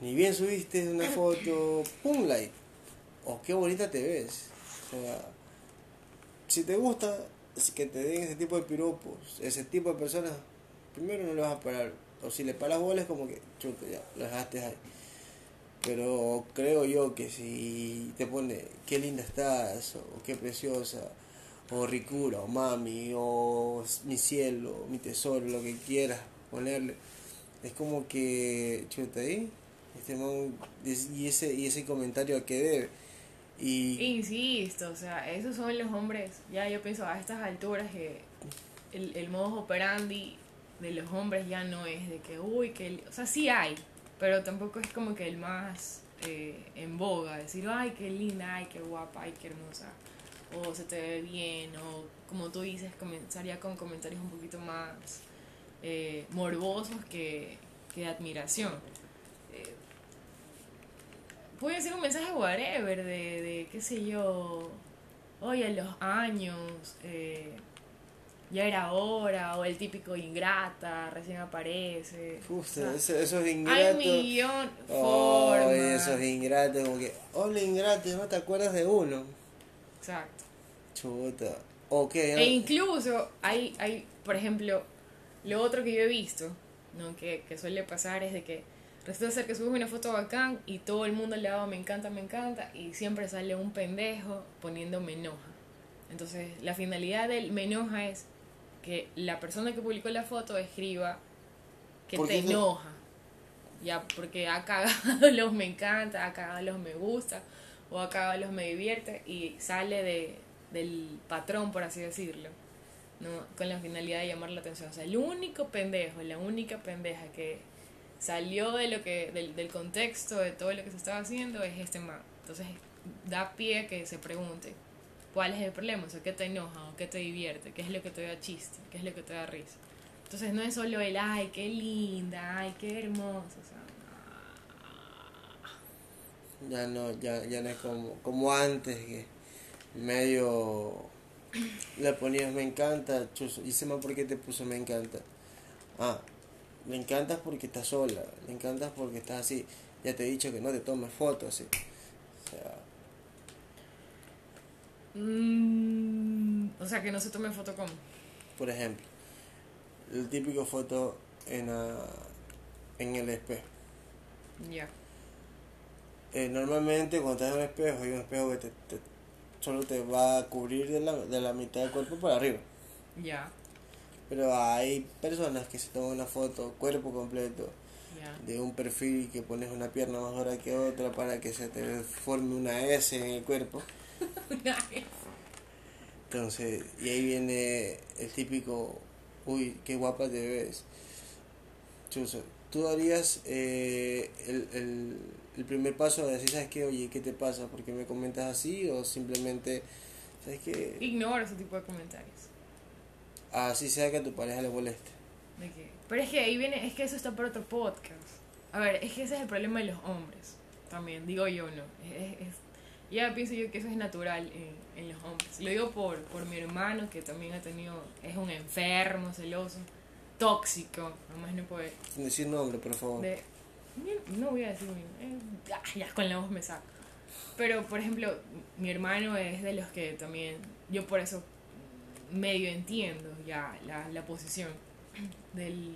ni bien subiste una foto, pum, like, o qué bonita te ves, sea, si te gusta que te den ese tipo de piropos, ese tipo de personas, primero no le vas a parar, o si le paras bolas como que, chuta, ya, lo dejaste ahí. Pero creo yo que si te pone qué linda estás, o qué preciosa, o ricura, o mami, o mi cielo, mi tesoro, lo que quieras ponerle, es como que, chuta ahí, este man, y ese, y ese comentario a qué debe. Insisto, o sea, esos son los hombres. Ya yo pienso a estas alturas que el, el modus operandi de los hombres ya no es de que, uy, que. O sea, sí hay, pero tampoco es como que el más eh, en boga. Decir, ay, qué linda, ay, qué guapa, ay, qué hermosa. O se te ve bien, o como tú dices, comenzaría con comentarios un poquito más eh, morbosos que, que de admiración. Puede ser un mensaje whatever de, de qué sé yo, oye, los años, eh, ya era hora, o el típico ingrata, recién aparece. Uf, O sea, eso, eso es hay un millón Oh, formas. eso es ingrato, como que, hola ingrato, no te acuerdas de uno. Exacto. Chuta. Ok, E incluso hay, hay, por ejemplo, lo otro que yo he visto, ¿no? que, que suele pasar es de que resulta ser que subes una foto bacán y todo el mundo le da me encanta, me encanta y siempre sale un pendejo poniendo me enoja. Entonces la finalidad del me enoja es que la persona que publicó la foto escriba que ¿Por te no? enoja. Ya, porque ha cagado los me encanta, ha cagado los me gusta o ha cagado los me divierte y sale de, del patrón, por así decirlo. no con la finalidad de llamar la atención. O sea, el único pendejo, la única pendeja que salió de lo que del, del contexto de todo lo que se estaba haciendo es este man. Entonces, da pie a que se pregunte, ¿cuál es el problema? O sea, ¿qué te enoja o qué te divierte? ¿Qué es lo que te da chiste? ¿Qué es lo que te da risa? Entonces, no es solo el, ay, qué linda, ay, qué hermosa, o sea, Ya no, ya, ya no es como, como antes, que medio le ponías me encanta, chuzo. Y se por qué te puso me encanta. Ah, me encantas porque estás sola, me encantas porque estás así. Ya te he dicho que no te tomes fotos así. O sea, Mm, o sea, que no se tome foto con. por ejemplo, el típico foto en, ah, en el espejo. Ya. Eh, normalmente cuando estás en un espejo, hay un espejo que te, te- solo te va a cubrir de la, de la mitad del cuerpo para arriba. Ya. Pero hay personas que se toman una foto cuerpo completo de un perfil que pones una pierna más dura que otra para que se te forme una S en el cuerpo. Entonces, y ahí viene el típico, uy, qué guapa te ves. Chuzo, tú darías eh, el, el, el primer paso de decir, ¿sabes qué? Oye, ¿qué te pasa? ¿Por qué me comentas así? O simplemente, ¿sabes qué? Ignoro ese tipo de comentarios. Así sea que a tu pareja le moleste. ¿De qué? Pero es que ahí viene, es que eso está para otro podcast. A ver, es que ese es el problema de los hombres. También, digo yo, no. Es, es- ya pienso yo que eso es natural en, en los hombres. Lo digo por, por mi hermano, que también ha tenido, es un enfermo, celoso, tóxico, nomás no puede. Sin decir nombre, por favor. De, no voy a decir mi eh, ya, ya con la voz me saco. Pero, por ejemplo, mi hermano es de los que también, yo por eso medio entiendo ya la, la posición del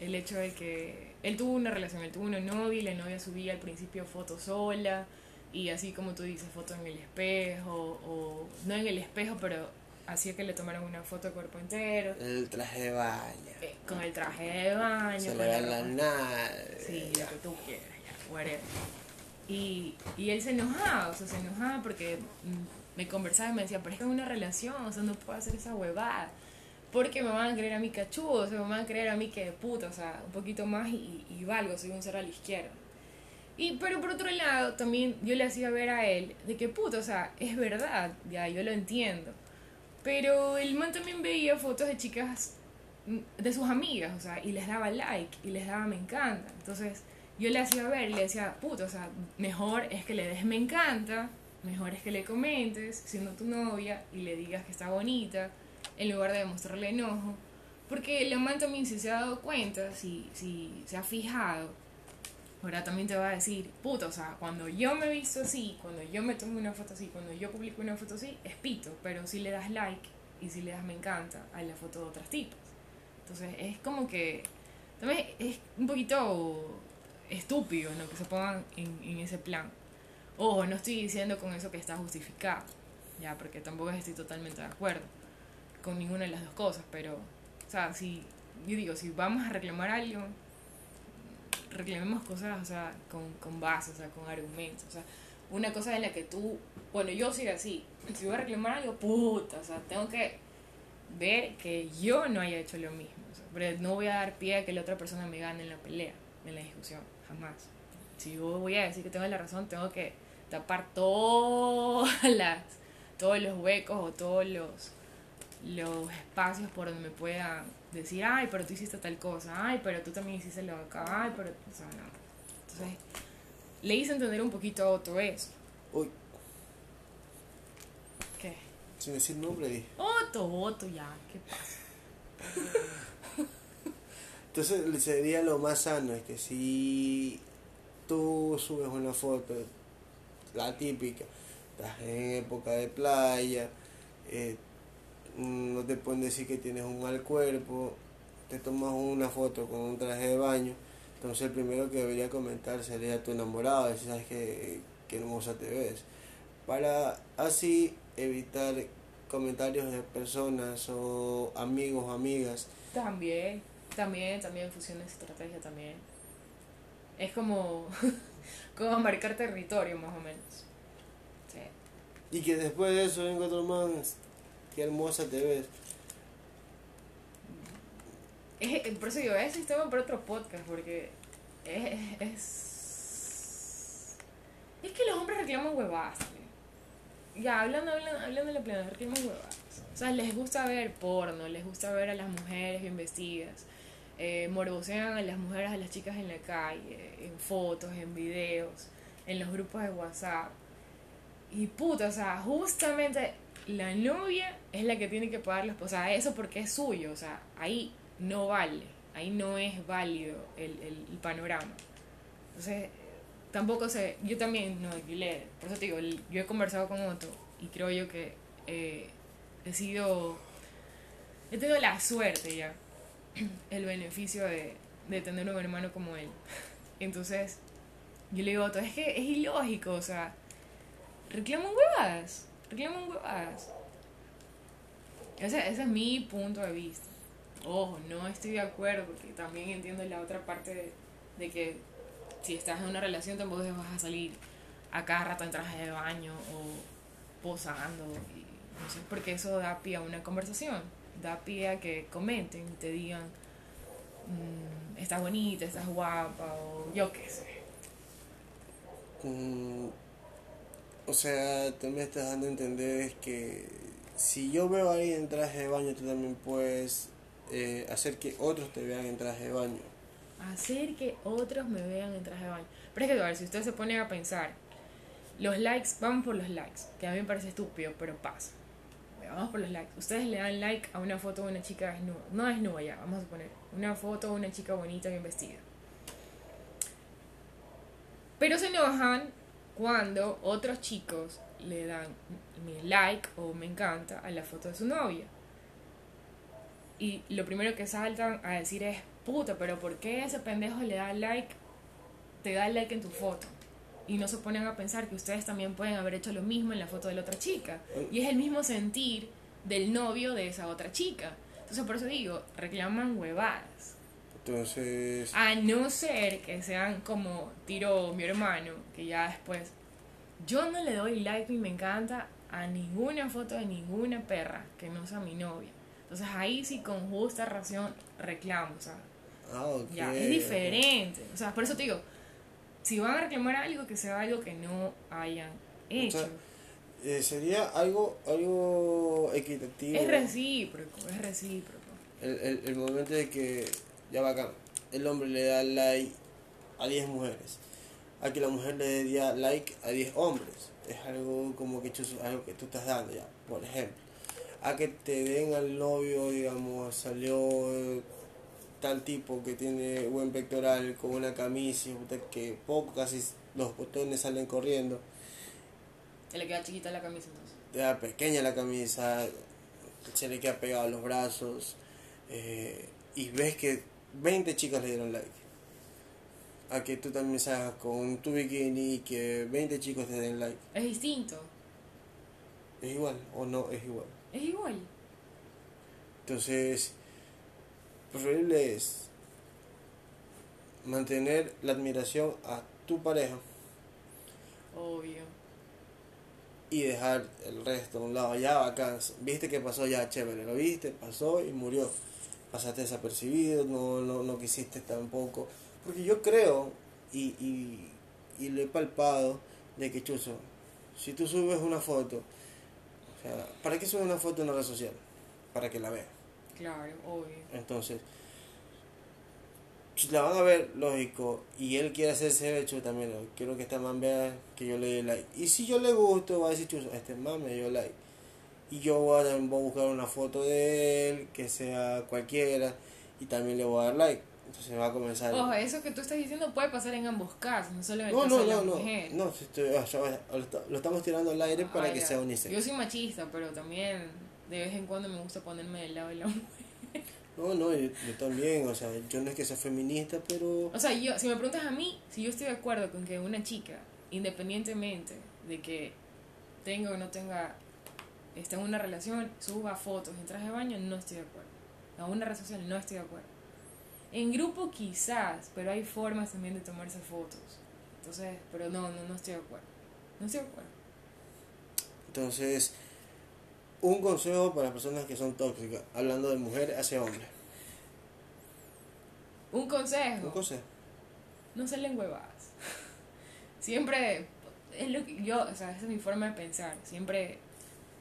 el hecho de que él tuvo una relación, él tuvo una novia y la novia subía al principio fotos sola y así como tú dices, fotos en el espejo o no en el espejo, pero hacía que le tomaran una foto de cuerpo entero, El traje de baño. eh, con el traje de baño, Se le ve la nada. Sí, lo que tú quieras, ya, whatever. Y, y él se enojaba, o sea, se enojaba porque mm, me conversaba y me decía, pero es es una relación, o sea, no puedo hacer esa huevada. Porque me van a creer a mí cachudo, o sea, me van a creer a mí que de puta, o sea, un poquito más y, y valgo, soy un ser a la izquierda. Y, pero por otro lado, también yo le hacía ver a él de que puta, o sea, es verdad, ya, yo lo entiendo. Pero el man también veía fotos de chicas mm, de sus amigas, o sea, y les daba like, y les daba me encanta. Entonces, yo le hacía ver y le decía, puta, o sea, mejor es que le des me encanta, mejor es que le comentes, siendo tu novia, y le digas que está bonita, en lugar de demostrarle enojo. Porque el man también, si se ha dado cuenta, si, si se ha fijado, ahora también te va a decir, puta, o sea, cuando yo me visto así, cuando yo me tomo una foto así, cuando yo publico una foto así, es pito, pero si le das like y si le das me encanta a la foto de otras tipas. Entonces es como que también es un poquito estúpido ¿no? que se pongan en, en ese plan. Ojo, no estoy diciendo con eso que está justificado, ya, porque tampoco estoy totalmente de acuerdo con ninguna de las dos cosas, pero, o sea, si, yo digo, si vamos a reclamar algo, reclamemos cosas, o sea, con, con base, o sea, con argumentos, o sea, una cosa en la que tú, bueno, yo soy así, si voy a reclamar algo, puta, o sea, tengo que ver que yo no haya hecho lo mismo, o sea, pero no voy a dar pie a que la otra persona me gane en la pelea, en la discusión, jamás. Si yo voy a decir que tengo la razón, tengo que tapar todas las, todos los huecos o todos los, los espacios por donde me pueda decir, ay, pero tú hiciste tal cosa, ay, pero tú también hiciste lo de acá, ay, pero, o sea, no. Entonces, le hice entender un poquito a Otto eso. Uy, ¿Qué? sin decir nombre. Otto, Otto, ya, ¿qué pasa? Entonces sería lo más sano, es que si tú subes una foto, la típica, estás en época de playa, eh, no te pueden decir que tienes un mal cuerpo, te tomas una foto con un traje de baño, entonces el primero que debería comentar sería tu enamorado, decir, sabes que, que hermosa te ves, para así evitar comentarios de personas o amigos o amigas También, también, también funciona esa estrategia también. Es como, como marcar territorio, más o menos. Sí. Y que después de eso venga otro man, qué hermosa te ves. Es, eh, por eso digo, es sistema para otro podcast, porque es, es, es que los hombres reclaman huevadas. Ya, hablando, hablando, hablando de la plena, reclaman huevadas. O sea, les gusta ver porno, les gusta ver a las mujeres bien vestidas, eh, morbosean a las mujeres, a las chicas en la calle, en fotos, en videos, en los grupos de WhatsApp. Y puta, o sea, justamente la novia es la que tiene que pagar los... O sea, eso porque es suyo, o sea, ahí no vale, ahí no es válido el, el, panorama. Entonces, tampoco sé, yo también no alquilé, por eso te digo, yo he conversado con otro y creo yo que eh, he sido, he tenido la suerte ya, el beneficio de, de tener un hermano como él. Entonces, yo le digo es que es ilógico, o sea, reclaman huevadas, reclaman huevadas. Ese, ese es mi punto de vista. Ojo, no estoy de acuerdo porque también entiendo la otra parte de, que si estás en una relación tampoco vas a salir a cada rato en traje de baño o posando. Y, no sé, porque eso da pie a una conversación, da pie a que comenten y te digan, mmm, estás bonita, estás guapa o yo qué sé. Mm, o sea, tú me estás dando a entender que si yo veo a alguien en traje de baño, tú también puedes eh, hacer que otros te vean en traje de baño. Hacer que otros me vean en traje de baño. Pero es que, a ver, si usted se pone a pensar, los likes, vamos por los likes, que a mí me parece estúpido, pero pasa. Vamos por los likes. Ustedes le dan like a una foto de una chica desnuda. No desnuda ya, vamos a poner. Una foto de una chica bonita, bien vestida. Pero se enojan cuando otros chicos le dan mi like o me encanta a la foto de su novia y lo primero que saltan a decir es, puta, pero ¿por qué ese pendejo le da like, te da like en tu foto? Y no se ponen a pensar que ustedes también pueden haber hecho lo mismo en la foto de la otra chica. Y es el mismo sentir del novio de esa otra chica. Entonces por eso digo, reclaman huevadas. Entonces... A no ser que sean como tiro mi hermano, que ya después... Yo no le doy like y me encanta a ninguna foto de ninguna perra que no sea mi novia. Entonces ahí sí con justa razón reclamo, o sea, ah, ya, es diferente. O sea, por eso te digo, si van a reclamar algo, que sea algo que no hayan hecho. Eh, sería algo, algo equitativo. Es recíproco, es recíproco. El, el, el momento de que, ya va acá, el hombre le da like a 10 mujeres, a que la mujer le dé like a 10 hombres. Es algo como que, algo que tú estás dando ya, por ejemplo a que te den al novio, digamos, salió tal tipo que tiene buen pectoral con una camisa que poco, casi los botones salen corriendo. Se le queda chiquita la camisa entonces. Queda pequeña la camisa, se le queda pegado a los brazos eh, y ves que 20 chicas le dieron like. A que tú también salgas con tu bikini y que 20 chicos te den like. Es distinto. ¿Es igual o no es igual? Es igual. Entonces, preferible es mantener la admiración a tu pareja. Obvio. Y dejar el resto a un lado. Ya bacán. Viste que pasó ya chévere. Lo viste, pasó y murió. Pasaste desapercibido, no, no, no quisiste tampoco. Porque yo creo, y, y, y lo he palpado, de que Chuzo, si tú subes una foto ¿para qué sube una foto en una red social? Para que la vean. Claro, obvio. Entonces, la van a ver, lógico, y él quiere hacerse hecho también, quiero que esta man vea que yo le dé like. Y si yo le gusto, va a decir, chuzo, este man me dio like. Y yo voy a, voy a buscar una foto de él, que sea cualquiera, y también le voy a dar like. Entonces va a comenzar. Ojo, eso que tú estás diciendo puede pasar en ambos casos, no solo en el no, caso no, de la no, mujer. No, no, lo estamos tirando al aire para que sea unisex. Yo soy machista, pero también de vez en cuando me gusta ponerme del lado de la mujer. No, no, yo, también, o sea, yo no es que sea feminista, pero... O sea, yo, si me preguntas a mí, si yo estoy de acuerdo con que una chica, independientemente de que tenga o no tenga, esté en una relación, suba fotos en traje de baño, no estoy de acuerdo. A una red social no estoy de acuerdo. En grupo quizás, pero hay formas también de tomarse fotos. Entonces, pero no, no, no estoy de acuerdo. No estoy de acuerdo. Entonces, un consejo para personas que son tóxicas, hablando de mujer hacia hombre. Un consejo. Un consejo. No salen huevadas. Siempre, es lo que yo, o sea, esa es mi forma de pensar. Siempre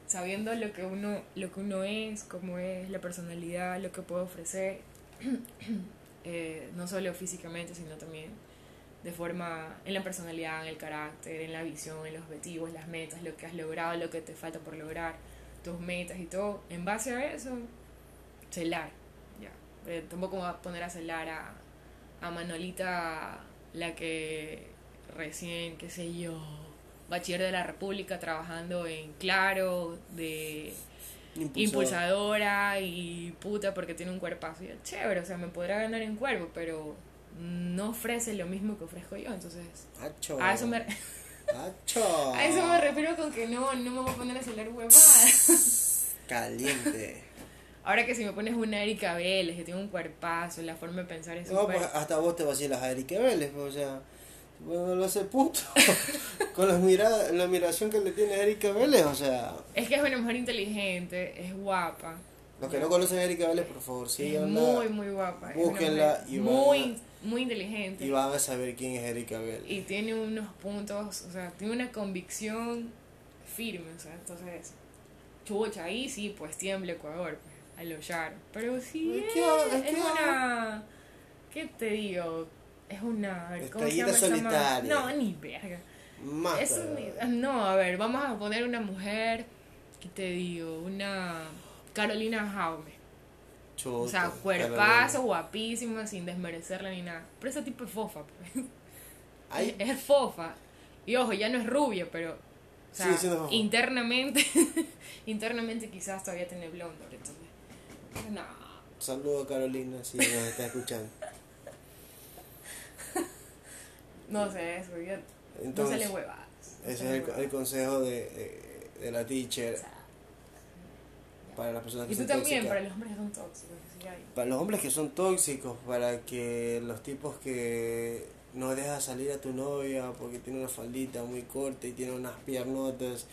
sabiendo lo que uno, lo que uno es, cómo es, la personalidad, lo que puede ofrecer, eh, no solo físicamente, sino también de forma en la personalidad, en el carácter, en la visión, en los objetivos, las metas, lo que has logrado, lo que te falta por lograr, tus metas y todo. En base a eso, celar. Ya. Eh, tampoco me voy a poner a celar a, a Manolita, la que recién, qué sé yo, bachiller de la República, trabajando en Claro, de Impulsador. impulsadora y puta porque tiene un cuerpazo. Y yo, chévere, o sea, me podrá ganar en cuerpo, pero no ofrece lo mismo que ofrezco yo. Entonces, Acho. a eso me, Acho. a eso me refiero con que no, no me voy a poner a celar huevadas. Caliente. Ahora que si me pones una Erika Vélez, que tiene un cuerpazo, la forma de pensar es No, súper... pues hasta vos te vacilas a Erika Vélez, pues, o sea, bueno, lo hace puto. Con la mirada, la admiración que le tiene a Erika Vélez, o sea, Es que es una mujer inteligente, es guapa. los que no conocen a Erika Vélez, por favor, es síganla muy, muy guapa. búsquenla y muy, muy inteligente. y van a saber quién es Erika Vélez. y tiene unos puntos, o sea, tiene una convicción firme, o sea, entonces, chucha, ahí sí, pues tiembla Ecuador, pues, a lo. Pero sí, Es una, ¿qué te digo? Es una, a ver, ¿cómo se llama solitaria. No, ni verga. Es un- no, a ver, vamos a poner una mujer, ¿qué te digo? Una Carolina Jaume. O sea, cuerpazo, guapísima, sin desmerecerla ni nada. Pero ese tipo es fofa, pues. Ay, Es, fofa. Y ojo, ya no es rubia, pero. O sea, Sigue siendo fofa. internamente. internamente quizás todavía tiene blondo. Entonces. No. saludo a Carolina si nos está escuchando. No sé, eso. Ya, no Entonces, sale huevadas. no ese sale es el, el consejo de, de, de la teacher O sea, para las personas que Y tú son también, tóxicas. para los hombres que son tóxicos. que sí hay. Para los hombres que son tóxicos, para que los tipos que no dejas salir a tu novia porque tiene una faldita muy corta y tiene unas piernotas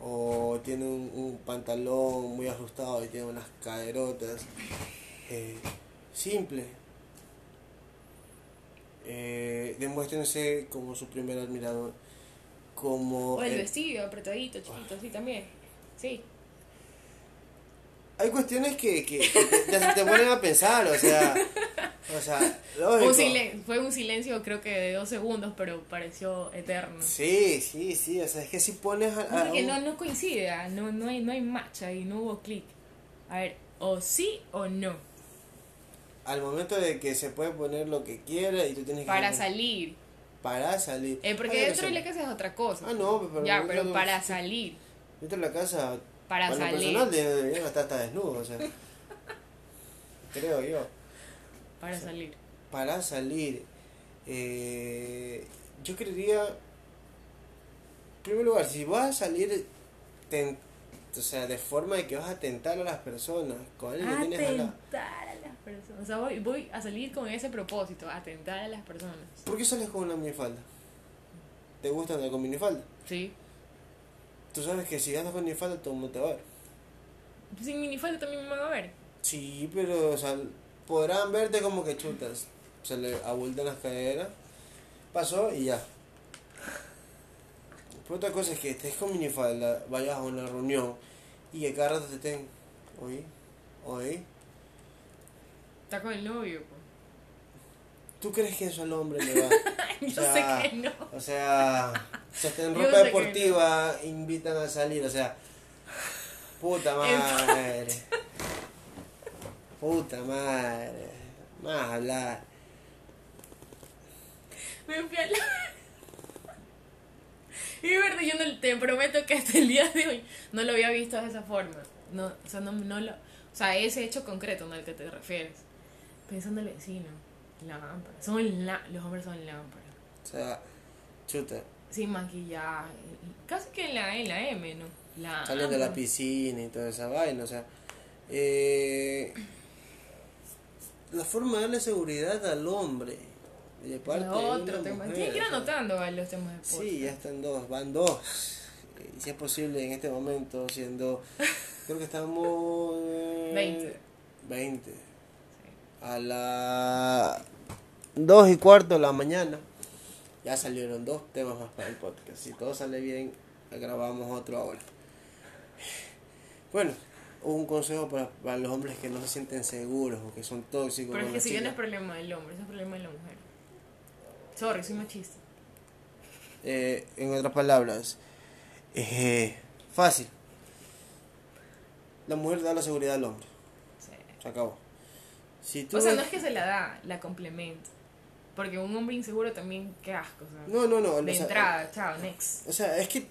o tiene un, un pantalón muy ajustado y tiene unas caderotas. Eh, simple. Eh, demuéstrense como su primer admirador. Como O el el- vestido, apretadito, chiquito, sí, también. Sí. Hay cuestiones que, que, que te, te- ponen a pensar, o sea, o sea. Un fue un silencio, creo que de dos segundos, pero pareció eterno. Sí, sí, sí, o sea, es que si pones a, No, a porque un- no, no coincide, ah, no, no, hay, no hay match ahí, no hubo clic. A ver, o sí o no. al momento de que se puede poner lo que quiera y tú tienes que Para salir. para salir. Eh, porque Ay, dentro de la casa es otra cosa. Ah, no, pero ya, pero para salir. Dentro de la casa Para lo salir. personal de- deberían estar hasta desnudo, o sea. creo yo. Para salir. Para salir eh, yo creería en primer lugar, si vas a salir ten- o sea, de forma de que vas a tentar a las personas, con alguien que tienes al lado. Atentar a las personas. O sea, voy, voy a salir con ese propósito, atentar a las personas. ¿Por qué sales con una minifalda? ¿Te gusta andar con minifalda? Sí. Tú sabes que si andas con minifalda todo el mundo te va a ver. Sin minifalda también me van a ver. Sí, pero, o sea, podrán verte como que chutas. Se le abultan las caderas. Pasó y ya. Pero otra cosa es que estés con minifalda, vayas a una reunión y que cada rato te estén. Oye, oye. Está con el novio. ¿Tú crees que eso al hombre le va? Yo O sea, sé que no. O sea, se hasta en ropa deportiva invitan a salir, o sea, puta madre. Puta madre. Más hablar. Me fui a la... Y verdad, yo no, te prometo que hasta el día de hoy no lo había visto de esa forma. No, o sea, no, no lo... O sea, ese hecho concreto. Al que te refieres. Pensando en el vecino. Lámpara. Son la- los hombres son lámparas. O sea, chuta. Sin maquillaje. Casi que en la, en la M, ¿no? La Salen de la piscina y toda esa vaina, o sea. Eh, la forma de darle seguridad al hombre. De parte otro tema. Tienes que ir anotando ¿vale? los temas de Sí, podcast. ya están dos, van dos. Y si es posible en este momento, siendo. Creo que estamos. eh, 20. 20. A la 2 y cuarto de la mañana. Ya salieron dos temas más para el podcast. Si todo sale bien, grabamos otro ahora. Bueno, un consejo para, para los hombres que no se sienten seguros o que son tóxicos. Pero es que las si bien no es problema del hombre, es problema de la mujer. Sorry, soy machista. Eh, en otras palabras, eh, fácil. La mujer da la seguridad al hombre. Sí. Se acabó. Si tú O sea, ves- no es que se la da, la complementa. Porque un hombre inseguro también, qué asco. O sea, No, no, no. de o sea, entrada, chao, next. O sea, es que,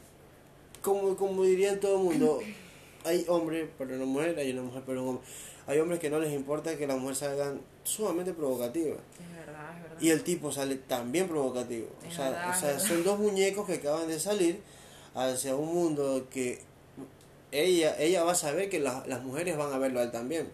como, como dirían todo el mundo, hay hombre para una mujer, hay una mujer para un hombre. Hay hombres que no les importa que las mujeres salgan sumamente provocativas. Es verdad, es verdad. Y el tipo sale también provocativo. O Es sea, verdad, o sea son dos muñecos que acaban de salir hacia un mundo que ella ella va a saber que la- las mujeres van a verlo a él también.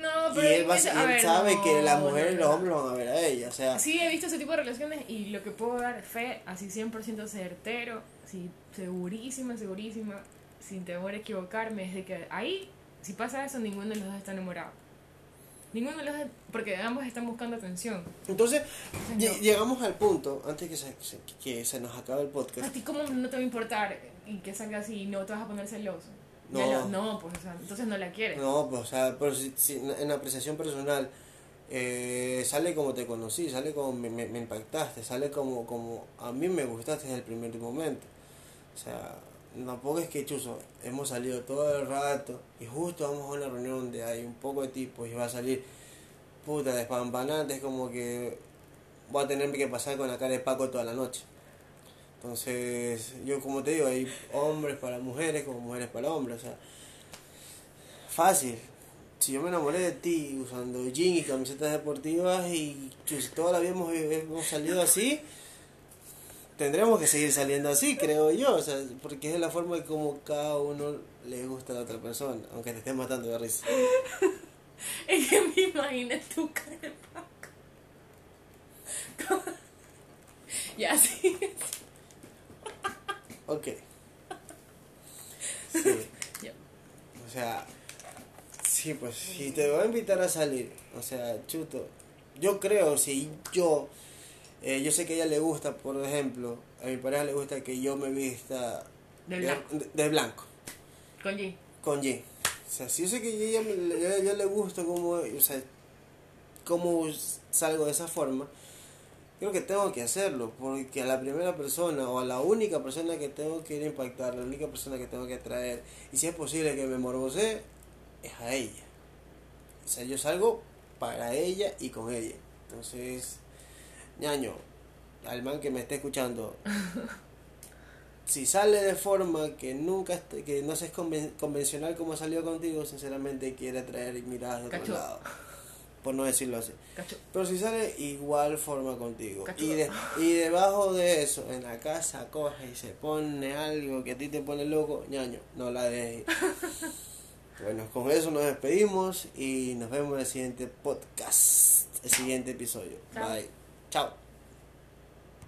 No, Y pero él, va, y a él ver, sabe no, que las no, mujeres y no, los no. hombres van a ver a ella. O sea, Sí, he visto ese tipo de relaciones y lo que puedo dar fe, así 100% certero, sí, segurísima, segurísima, sin temor a equivocarme, es de que ahí, si pasa eso, ninguno de los dos está enamorado. Ninguno de los dos, porque ambos están buscando atención. entonces Yo- lle- llegamos al punto, antes que se, que se nos acabe el ¿A podcast. ti cómo no te va a importar y que salga así y no te vas a poner celoso? No. lo- no, pues, o sea, entonces no la quieres. No, pues, o sea, pero si, si en apreciación personal eh, sale como te conocí, sale como me, me- me impactaste, sale como, como a mí me gustaste desde el primer momento. O sea, tampoco es que chuzo, hemos salido todo el rato y justo vamos a una reunión donde hay un poco de tipos y va a salir puta despampanante, es como que voy a tener que pasar con la cara de Paco toda la noche. Entonces, yo como te digo, hay hombres para mujeres como mujeres para hombres, o sea, fácil. Si yo me enamoré de ti usando jeans y camisetas deportivas y chus, toda la vida hemos, hemos salido así, tendremos que seguir saliendo así, creo yo, o sea, porque es la forma de como cada uno le gusta a la otra persona, aunque te estés matando de risa. Es que me imagino tu cara Paco. ya, sí. Ok. Sí. O sea, sí, pues si te voy a invitar a salir, o sea, chuto, yo creo, si yo, eh, yo sé que a ella le gusta, por ejemplo, a mi pareja le gusta que yo me vista De blanco. de, de blanco, Con G. con jean. O sea, si yo sé que a ella, me- a ella le gusta como, o sea, cómo salgo de esa forma, creo que tengo que hacerlo, porque a la primera persona o a la única persona que tengo que ir a impactar, la única persona que tengo que traer, y si es posible que me morbose, es a ella. O sea, yo salgo para ella y con ella. Entonces, ñaño, al man que me esté escuchando, si sale de forma que nunca que no es conven- convencional como salió contigo, sinceramente quiere traer miradas de otro Cacho. lado. Por no decirlo así. Cacho. Pero si sale igual forma contigo. Cacho. Y, de- y debajo de eso, en la casa coge y se pone algo que a ti te pone loco, ñaño, no la dejes. bueno, con eso nos despedimos y nos vemos en el siguiente podcast, el siguiente episodio. Chao. Bye. Chao.